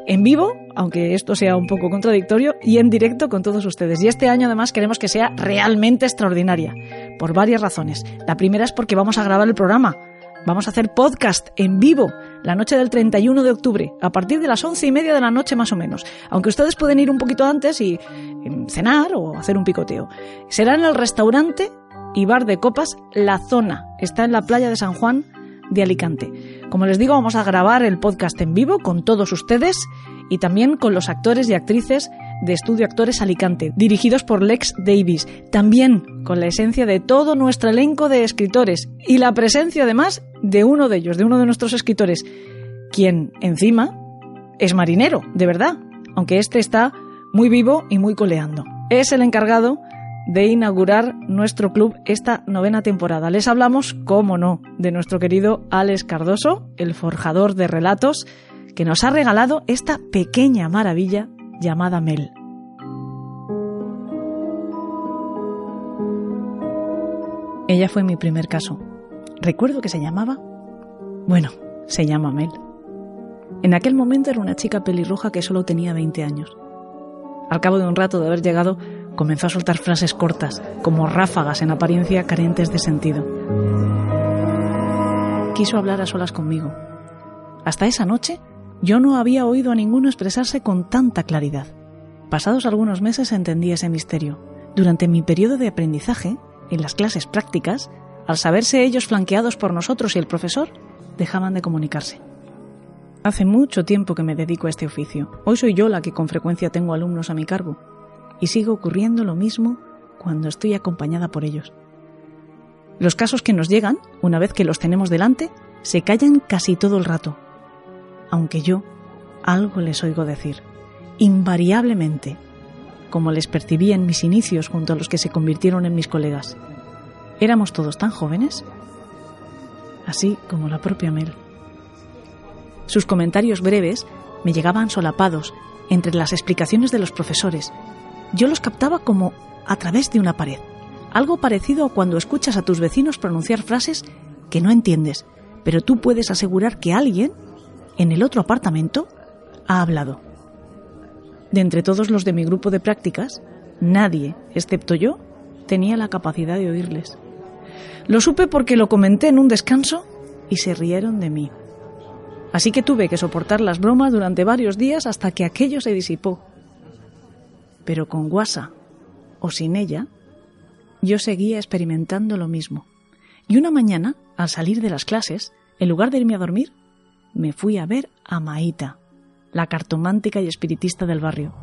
en vivo, aunque esto sea un poco contradictorio, y en directo con todos ustedes. Y este año además queremos que sea realmente extraordinaria, por varias razones. La primera es porque vamos a grabar el programa, Vamos a hacer podcast en vivo la noche del 31 de octubre, a partir de las once y media de la noche más o menos. Aunque ustedes pueden ir un poquito antes y em, cenar o hacer un picoteo. Será en el restaurante y bar de copas La Zona. Está en la playa de San Juan de Alicante. Como les digo, vamos a grabar el podcast en vivo con todos ustedes y también con los actores y actrices de Estudio Actores Alicante, dirigidos por Lex Davis, también con la esencia de todo nuestro elenco de escritores y la presencia además de uno de ellos, de uno de nuestros escritores, quien encima es marinero, de verdad, aunque este está muy vivo y muy coleando. Es el encargado de inaugurar nuestro club esta novena temporada. Les hablamos, cómo no, de nuestro querido Alex Cardoso, el forjador de relatos, que nos ha regalado esta pequeña maravilla llamada Mel. Ella fue mi primer caso. Recuerdo que se llamaba... Bueno, se llama Mel. En aquel momento era una chica pelirroja que solo tenía 20 años. Al cabo de un rato de haber llegado, comenzó a soltar frases cortas, como ráfagas en apariencia carentes de sentido. Quiso hablar a solas conmigo. Hasta esa noche yo no había oído a ninguno expresarse con tanta claridad. Pasados algunos meses entendí ese misterio. Durante mi periodo de aprendizaje, en las clases prácticas, al saberse ellos flanqueados por nosotros y el profesor, dejaban de comunicarse. Hace mucho tiempo que me dedico a este oficio. Hoy soy yo la que con frecuencia tengo alumnos a mi cargo. Y sigue ocurriendo lo mismo cuando estoy acompañada por ellos. Los casos que nos llegan, una vez que los tenemos delante, se callan casi todo el rato. Aunque yo algo les oigo decir, invariablemente, como les percibí en mis inicios junto a los que se convirtieron en mis colegas. Éramos todos tan jóvenes, así como la propia Mel. Sus comentarios breves me llegaban solapados entre las explicaciones de los profesores. Yo los captaba como a través de una pared. Algo parecido a cuando escuchas a tus vecinos pronunciar frases que no entiendes, pero tú puedes asegurar que alguien, en el otro apartamento, ha hablado. De entre todos los de mi grupo de prácticas, nadie, excepto yo, tenía la capacidad de oírles. Lo supe porque lo comenté en un descanso y se rieron de mí. Así que tuve que soportar las bromas durante varios días hasta que aquello se disipó. Pero con Guasa o sin ella, yo seguía experimentando lo mismo. Y una mañana, al salir de las clases, en lugar de irme a dormir, me fui a ver a Maíta, la cartomántica y espiritista del barrio.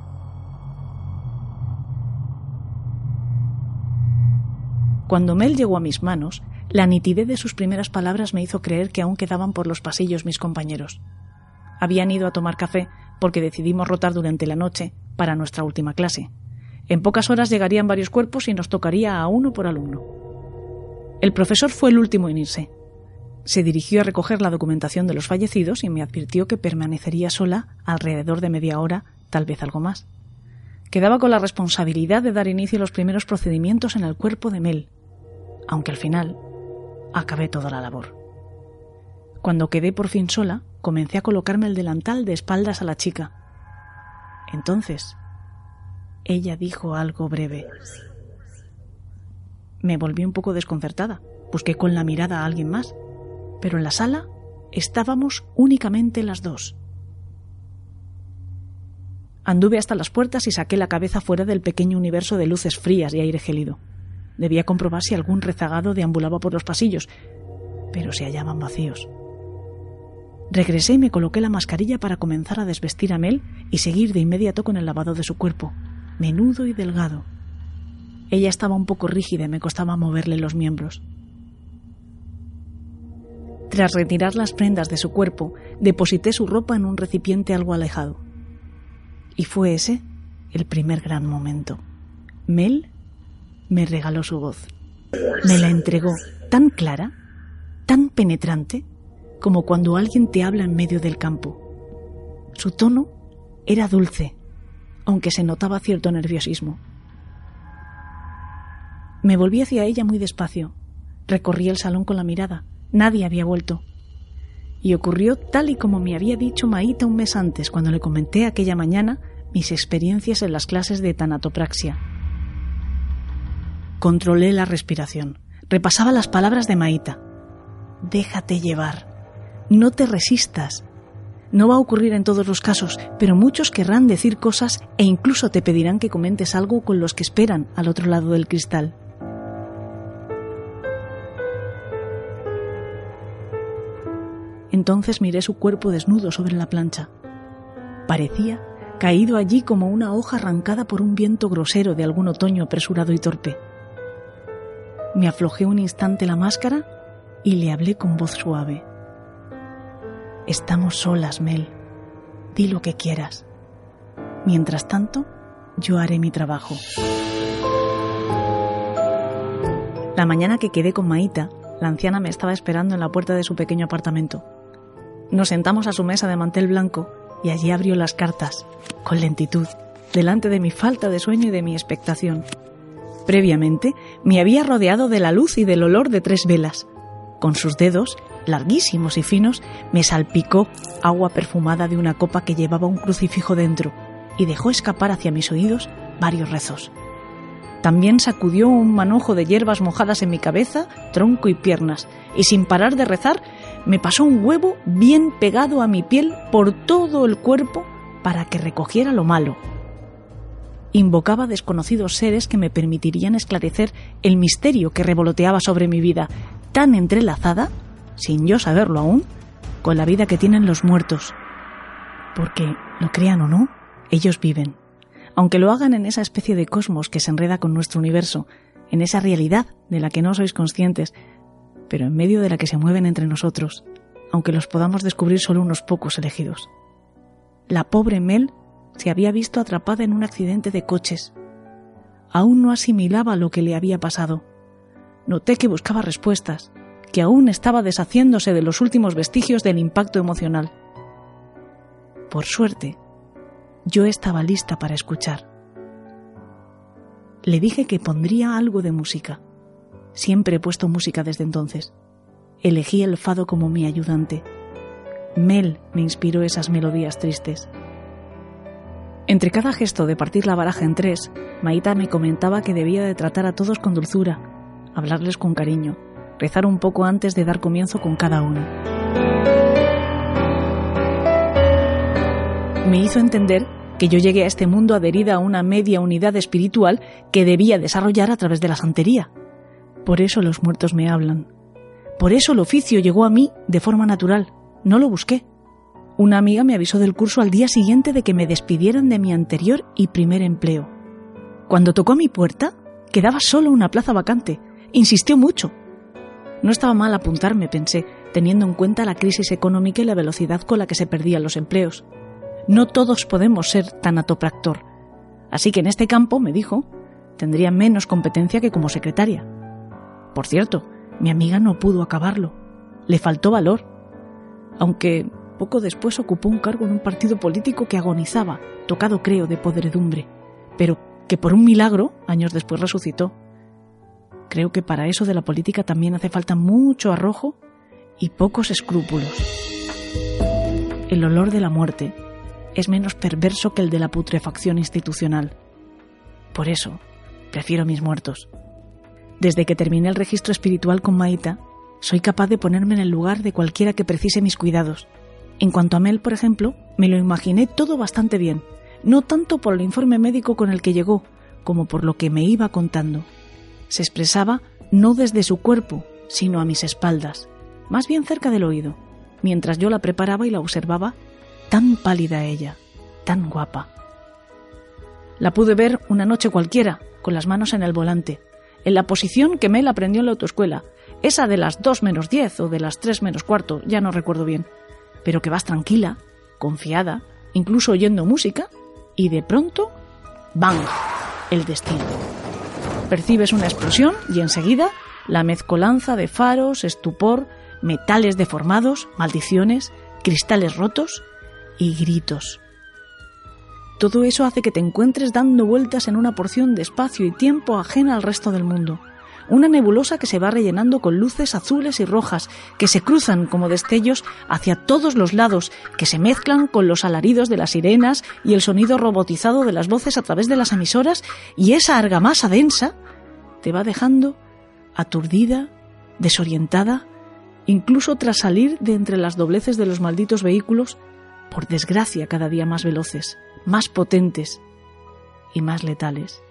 Cuando Mel llegó a mis manos, la nitidez de sus primeras palabras me hizo creer que aún quedaban por los pasillos mis compañeros. Habían ido a tomar café porque decidimos rotar durante la noche para nuestra última clase. En pocas horas llegarían varios cuerpos y nos tocaría a uno por alumno. El profesor fue el último en irse. Se dirigió a recoger la documentación de los fallecidos y me advirtió que permanecería sola alrededor de media hora, tal vez algo más. Quedaba con la responsabilidad de dar inicio a los primeros procedimientos en el cuerpo de Mel, aunque al final acabé toda la labor. Cuando quedé por fin sola, comencé a colocarme el delantal de espaldas a la chica. Entonces, ella dijo algo breve. Me volví un poco desconcertada. Busqué con la mirada a alguien más, pero en la sala estábamos únicamente las dos. Anduve hasta las puertas y saqué la cabeza fuera del pequeño universo de luces frías y aire gélido. Debía comprobar si algún rezagado deambulaba por los pasillos, pero se hallaban vacíos. Regresé y me coloqué la mascarilla para comenzar a desvestir a Mel y seguir de inmediato con el lavado de su cuerpo, menudo y delgado. Ella estaba un poco rígida y me costaba moverle los miembros. Tras retirar las prendas de su cuerpo, deposité su ropa en un recipiente algo alejado. Y fue ese el primer gran momento. Mel me regaló su voz. Me la entregó tan clara, tan penetrante, como cuando alguien te habla en medio del campo. Su tono era dulce, aunque se notaba cierto nerviosismo. Me volví hacia ella muy despacio. Recorrí el salón con la mirada. Nadie había vuelto. Y ocurrió tal y como me había dicho Maíta un mes antes, cuando le comenté aquella mañana mis experiencias en las clases de tanatopraxia. Controlé la respiración. Repasaba las palabras de Maíta. Déjate llevar. No te resistas. No va a ocurrir en todos los casos, pero muchos querrán decir cosas e incluso te pedirán que comentes algo con los que esperan al otro lado del cristal. Entonces miré su cuerpo desnudo sobre la plancha. Parecía caído allí como una hoja arrancada por un viento grosero de algún otoño apresurado y torpe. Me aflojé un instante la máscara y le hablé con voz suave. Estamos solas, Mel. Di lo que quieras. Mientras tanto, yo haré mi trabajo. La mañana que quedé con Maíta, la anciana me estaba esperando en la puerta de su pequeño apartamento. Nos sentamos a su mesa de mantel blanco y allí abrió las cartas, con lentitud, delante de mi falta de sueño y de mi expectación. Previamente me había rodeado de la luz y del olor de tres velas. Con sus dedos, larguísimos y finos, me salpicó agua perfumada de una copa que llevaba un crucifijo dentro y dejó escapar hacia mis oídos varios rezos. También sacudió un manojo de hierbas mojadas en mi cabeza, tronco y piernas, y sin parar de rezar, me pasó un huevo bien pegado a mi piel por todo el cuerpo para que recogiera lo malo, invocaba desconocidos seres que me permitirían esclarecer el misterio que revoloteaba sobre mi vida, tan entrelazada, sin yo saberlo aún, con la vida que tienen los muertos Porque, lo crean o no, ellos viven. Aunque lo hagan en esa especie de cosmos que se enreda con nuestro universo, en esa realidad de la que no sois conscientes, pero en medio de la que se mueven entre nosotros, aunque los podamos descubrir solo unos pocos elegidos. La pobre Mel se había visto atrapada en un accidente de coches. Aún no asimilaba lo que le había pasado. Noté que buscaba respuestas, que aún estaba deshaciéndose de los últimos vestigios del impacto emocional. Por suerte, yo estaba lista para escuchar. Le dije que pondría algo de música. Siempre he puesto música desde entonces. Elegí el fado como mi ayudante. Mel me inspiró esas melodías tristes. Entre cada gesto de partir la baraja en tres, Maita me comentaba que debía de tratar a todos con dulzura, hablarles con cariño, rezar un poco antes de dar comienzo con cada uno. Me hizo entender que yo llegué a este mundo adherida a una media unidad espiritual que debía desarrollar a través de la santería. Por eso los muertos me hablan. Por eso el oficio llegó a mí de forma natural. No lo busqué. Una amiga me avisó del curso al día siguiente de que me despidieran de mi anterior y primer empleo. Cuando tocó a mi puerta, quedaba solo una plaza vacante. Insistió mucho. No estaba mal apuntarme, pensé, teniendo en cuenta la crisis económica y la velocidad con la que se perdían los empleos. No todos podemos ser tan atopractor. Así que en este campo, me dijo, tendría menos competencia que como secretaria. Por cierto, mi amiga no pudo acabarlo. Le faltó valor. Aunque poco después ocupó un cargo en un partido político que agonizaba, tocado creo de podredumbre, pero que por un milagro años después resucitó. Creo que para eso de la política también hace falta mucho arrojo y pocos escrúpulos. El olor de la muerte es menos perverso que el de la putrefacción institucional. Por eso, prefiero mis muertos. Desde que terminé el registro espiritual con Maita, soy capaz de ponerme en el lugar de cualquiera que precise mis cuidados. En cuanto a Mel, por ejemplo, me lo imaginé todo bastante bien, no tanto por el informe médico con el que llegó, como por lo que me iba contando. Se expresaba no desde su cuerpo, sino a mis espaldas, más bien cerca del oído, mientras yo la preparaba y la observaba tan pálida ella, tan guapa. La pude ver una noche cualquiera, con las manos en el volante, en la posición que Mel aprendió en la autoescuela, esa de las dos menos diez o de las tres menos cuarto, ya no recuerdo bien, pero que vas tranquila, confiada, incluso oyendo música, y de pronto, ¡bang! El destino. Percibes una explosión y enseguida la mezcolanza de faros, estupor, metales deformados, maldiciones, cristales rotos y gritos. Todo eso hace que te encuentres dando vueltas en una porción de espacio y tiempo ajena al resto del mundo. Una nebulosa que se va rellenando con luces azules y rojas, que se cruzan como destellos hacia todos los lados, que se mezclan con los alaridos de las sirenas y el sonido robotizado de las voces a través de las emisoras, y esa argamasa densa te va dejando aturdida, desorientada, incluso tras salir de entre las dobleces de los malditos vehículos por desgracia cada día más veloces, más potentes y más letales.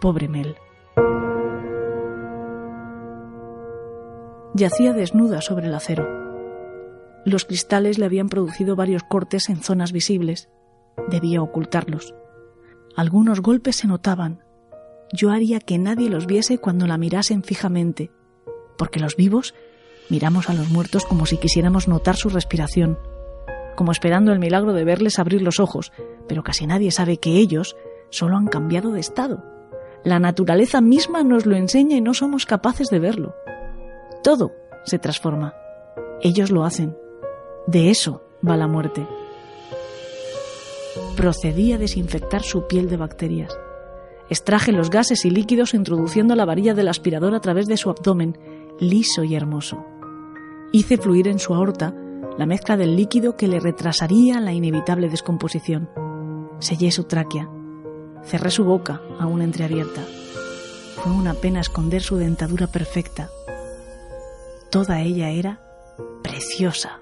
Pobre Mel. Yacía desnuda sobre el acero. Los cristales le habían producido varios cortes en zonas visibles. Debía ocultarlos. Algunos golpes se notaban. Yo haría que nadie los viese cuando la mirasen fijamente, porque los vivos miramos a los muertos como si quisiéramos notar su respiración como esperando el milagro de verles abrir los ojos, pero casi nadie sabe que ellos solo han cambiado de estado. La naturaleza misma nos lo enseña y no somos capaces de verlo. Todo se transforma. Ellos lo hacen. De eso va la muerte. Procedí a desinfectar su piel de bacterias. Extraje los gases y líquidos introduciendo la varilla del aspirador a través de su abdomen, liso y hermoso. Hice fluir en su aorta la mezcla del líquido que le retrasaría la inevitable descomposición. Sellé su tráquea. Cerré su boca, aún entreabierta. Fue una pena esconder su dentadura perfecta. Toda ella era preciosa.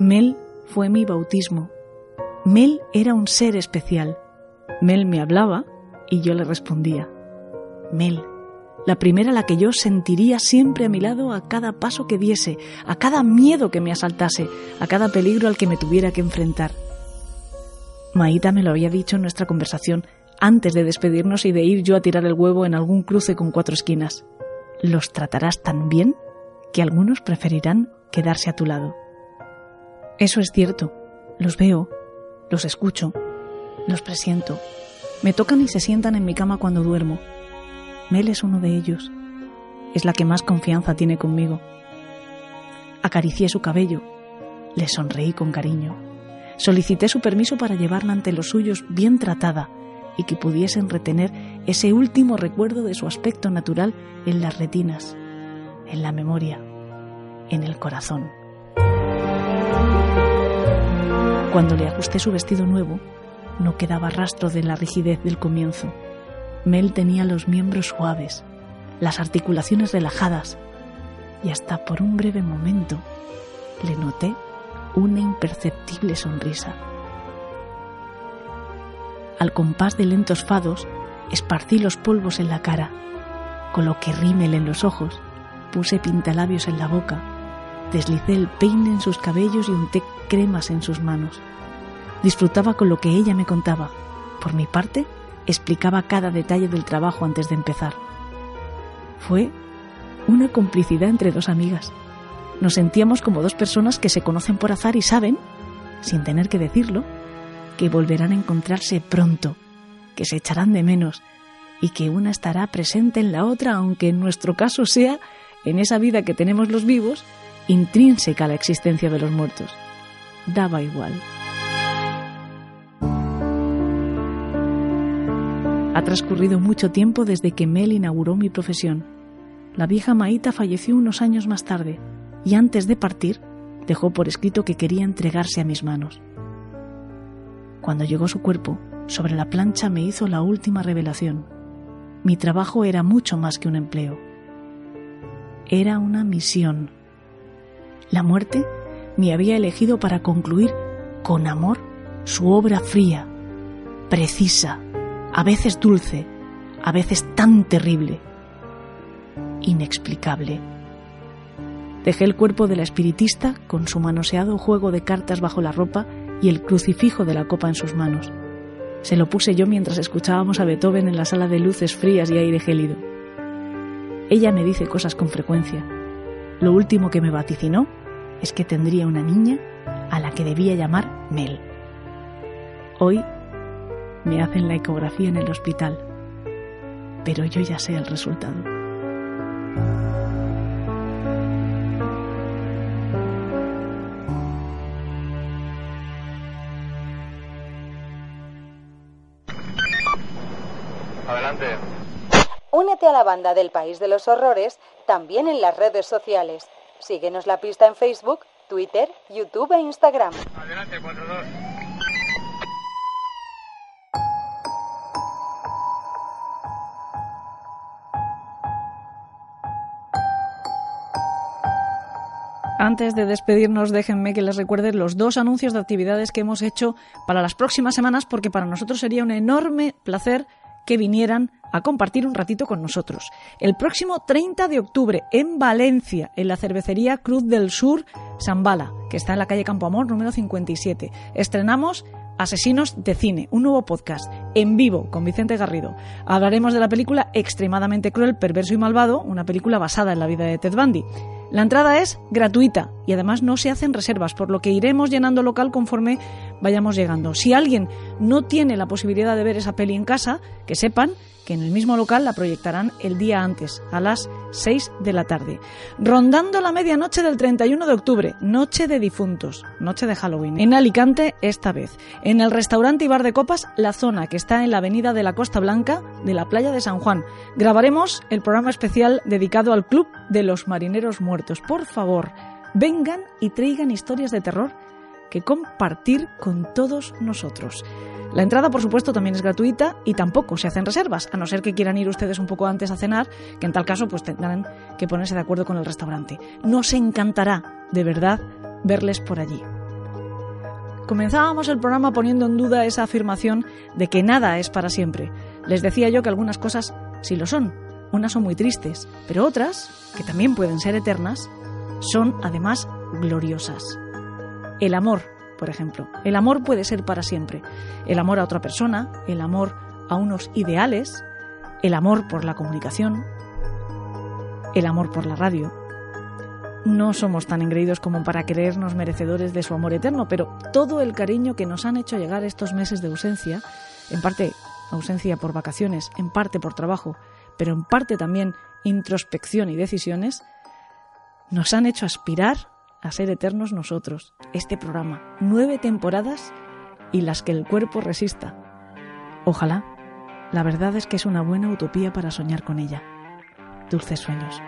Mel fue mi bautismo. Mel era un ser especial. Mel me hablaba y yo le respondía. Mel, la primera la que yo sentiría siempre a mi lado a cada paso que diese, a cada miedo que me asaltase, a cada peligro al que me tuviera que enfrentar. Maíta me lo había dicho en nuestra conversación antes de despedirnos y de ir yo a tirar el huevo en algún cruce con cuatro esquinas. Los tratarás tan bien que algunos preferirán quedarse a tu lado. Eso es cierto. Los veo, los escucho, los presiento. Me tocan y se sientan en mi cama cuando duermo. Mel es uno de ellos. Es la que más confianza tiene conmigo. Acaricié su cabello. Le sonreí con cariño. Solicité su permiso para llevarla ante los suyos bien tratada y que pudiesen retener ese último recuerdo de su aspecto natural en las retinas, en la memoria, en el corazón. Cuando le ajusté su vestido nuevo, no quedaba rastro de la rigidez del comienzo. Mel tenía los miembros suaves, las articulaciones relajadas y hasta por un breve momento le noté una imperceptible sonrisa. Al compás de lentos fados, esparcí los polvos en la cara, coloqué rímel en los ojos, puse pintalabios en la boca, deslicé el peine en sus cabellos y unté cremas en sus manos. Disfrutaba con lo que ella me contaba. Por mi parte, explicaba cada detalle del trabajo antes de empezar. Fue una complicidad entre dos amigas. Nos sentíamos como dos personas que se conocen por azar y saben, sin tener que decirlo, que volverán a encontrarse pronto, que se echarán de menos y que una estará presente en la otra, aunque en nuestro caso sea, en esa vida que tenemos los vivos, intrínseca a la existencia de los muertos. Daba igual. Ha transcurrido mucho tiempo desde que Mel inauguró mi profesión. La vieja Maíta falleció unos años más tarde y antes de partir dejó por escrito que quería entregarse a mis manos. Cuando llegó su cuerpo, sobre la plancha me hizo la última revelación. Mi trabajo era mucho más que un empleo. Era una misión. La muerte me había elegido para concluir con amor su obra fría, precisa, a veces dulce, a veces tan terrible, inexplicable. Dejé el cuerpo de la espiritista con su manoseado juego de cartas bajo la ropa y el crucifijo de la copa en sus manos. Se lo puse yo mientras escuchábamos a Beethoven en la sala de luces frías y aire gélido. Ella me dice cosas con frecuencia. Lo último que me vaticinó es que tendría una niña a la que debía llamar Mel. Hoy me hacen la ecografía en el hospital, pero yo ya sé el resultado. Únete a la banda del País de los Horrores también en las redes sociales. Síguenos la pista en Facebook, Twitter, YouTube e Instagram. Adelante, 42. Antes de despedirnos, déjenme que les recuerde los dos anuncios de actividades que hemos hecho para las próximas semanas, porque para nosotros sería un enorme placer que vinieran a compartir un ratito con nosotros. El próximo 30 de octubre en Valencia, en la cervecería Cruz del Sur Zambala, que está en la calle Campo Amor número 57. Estrenamos Asesinos de Cine, un nuevo podcast en vivo con Vicente Garrido. Hablaremos de la película Extremadamente Cruel, Perverso y Malvado, una película basada en la vida de Ted Bundy. La entrada es gratuita y además no se hacen reservas, por lo que iremos llenando local conforme vayamos llegando. Si alguien no tiene la posibilidad de ver esa peli en casa, que sepan que en el mismo local la proyectarán el día antes, a las 6 de la tarde. Rondando la medianoche del 31 de octubre, noche de difuntos, noche de Halloween. En Alicante esta vez. En el restaurante y bar de copas La Zona, que está en la avenida de la Costa Blanca de la playa de San Juan. Grabaremos el programa especial dedicado al Club de los Marineros Muertos. Por favor, vengan y traigan historias de terror que compartir con todos nosotros. La entrada, por supuesto, también es gratuita y tampoco se hacen reservas, a no ser que quieran ir ustedes un poco antes a cenar, que en tal caso pues tendrán que ponerse de acuerdo con el restaurante. Nos encantará, de verdad, verles por allí. Comenzábamos el programa poniendo en duda esa afirmación de que nada es para siempre. Les decía yo que algunas cosas sí lo son, Unas son muy tristes, pero otras, que también pueden ser eternas, son además gloriosas. El amor, por ejemplo. El amor puede ser para siempre. El amor a otra persona, el amor a unos ideales, el amor por la comunicación, el amor por la radio. No somos tan engreídos como para creernos merecedores de su amor eterno, pero todo el cariño que nos han hecho llegar estos meses de ausencia, en parte ausencia por vacaciones, en parte por trabajo, pero en parte también introspección y decisiones, nos han hecho aspirar a ser eternos nosotros, este programa. Nueve temporadas y las que el cuerpo resista. Ojalá. La verdad es que es una buena utopía para soñar con ella. Dulces sueños.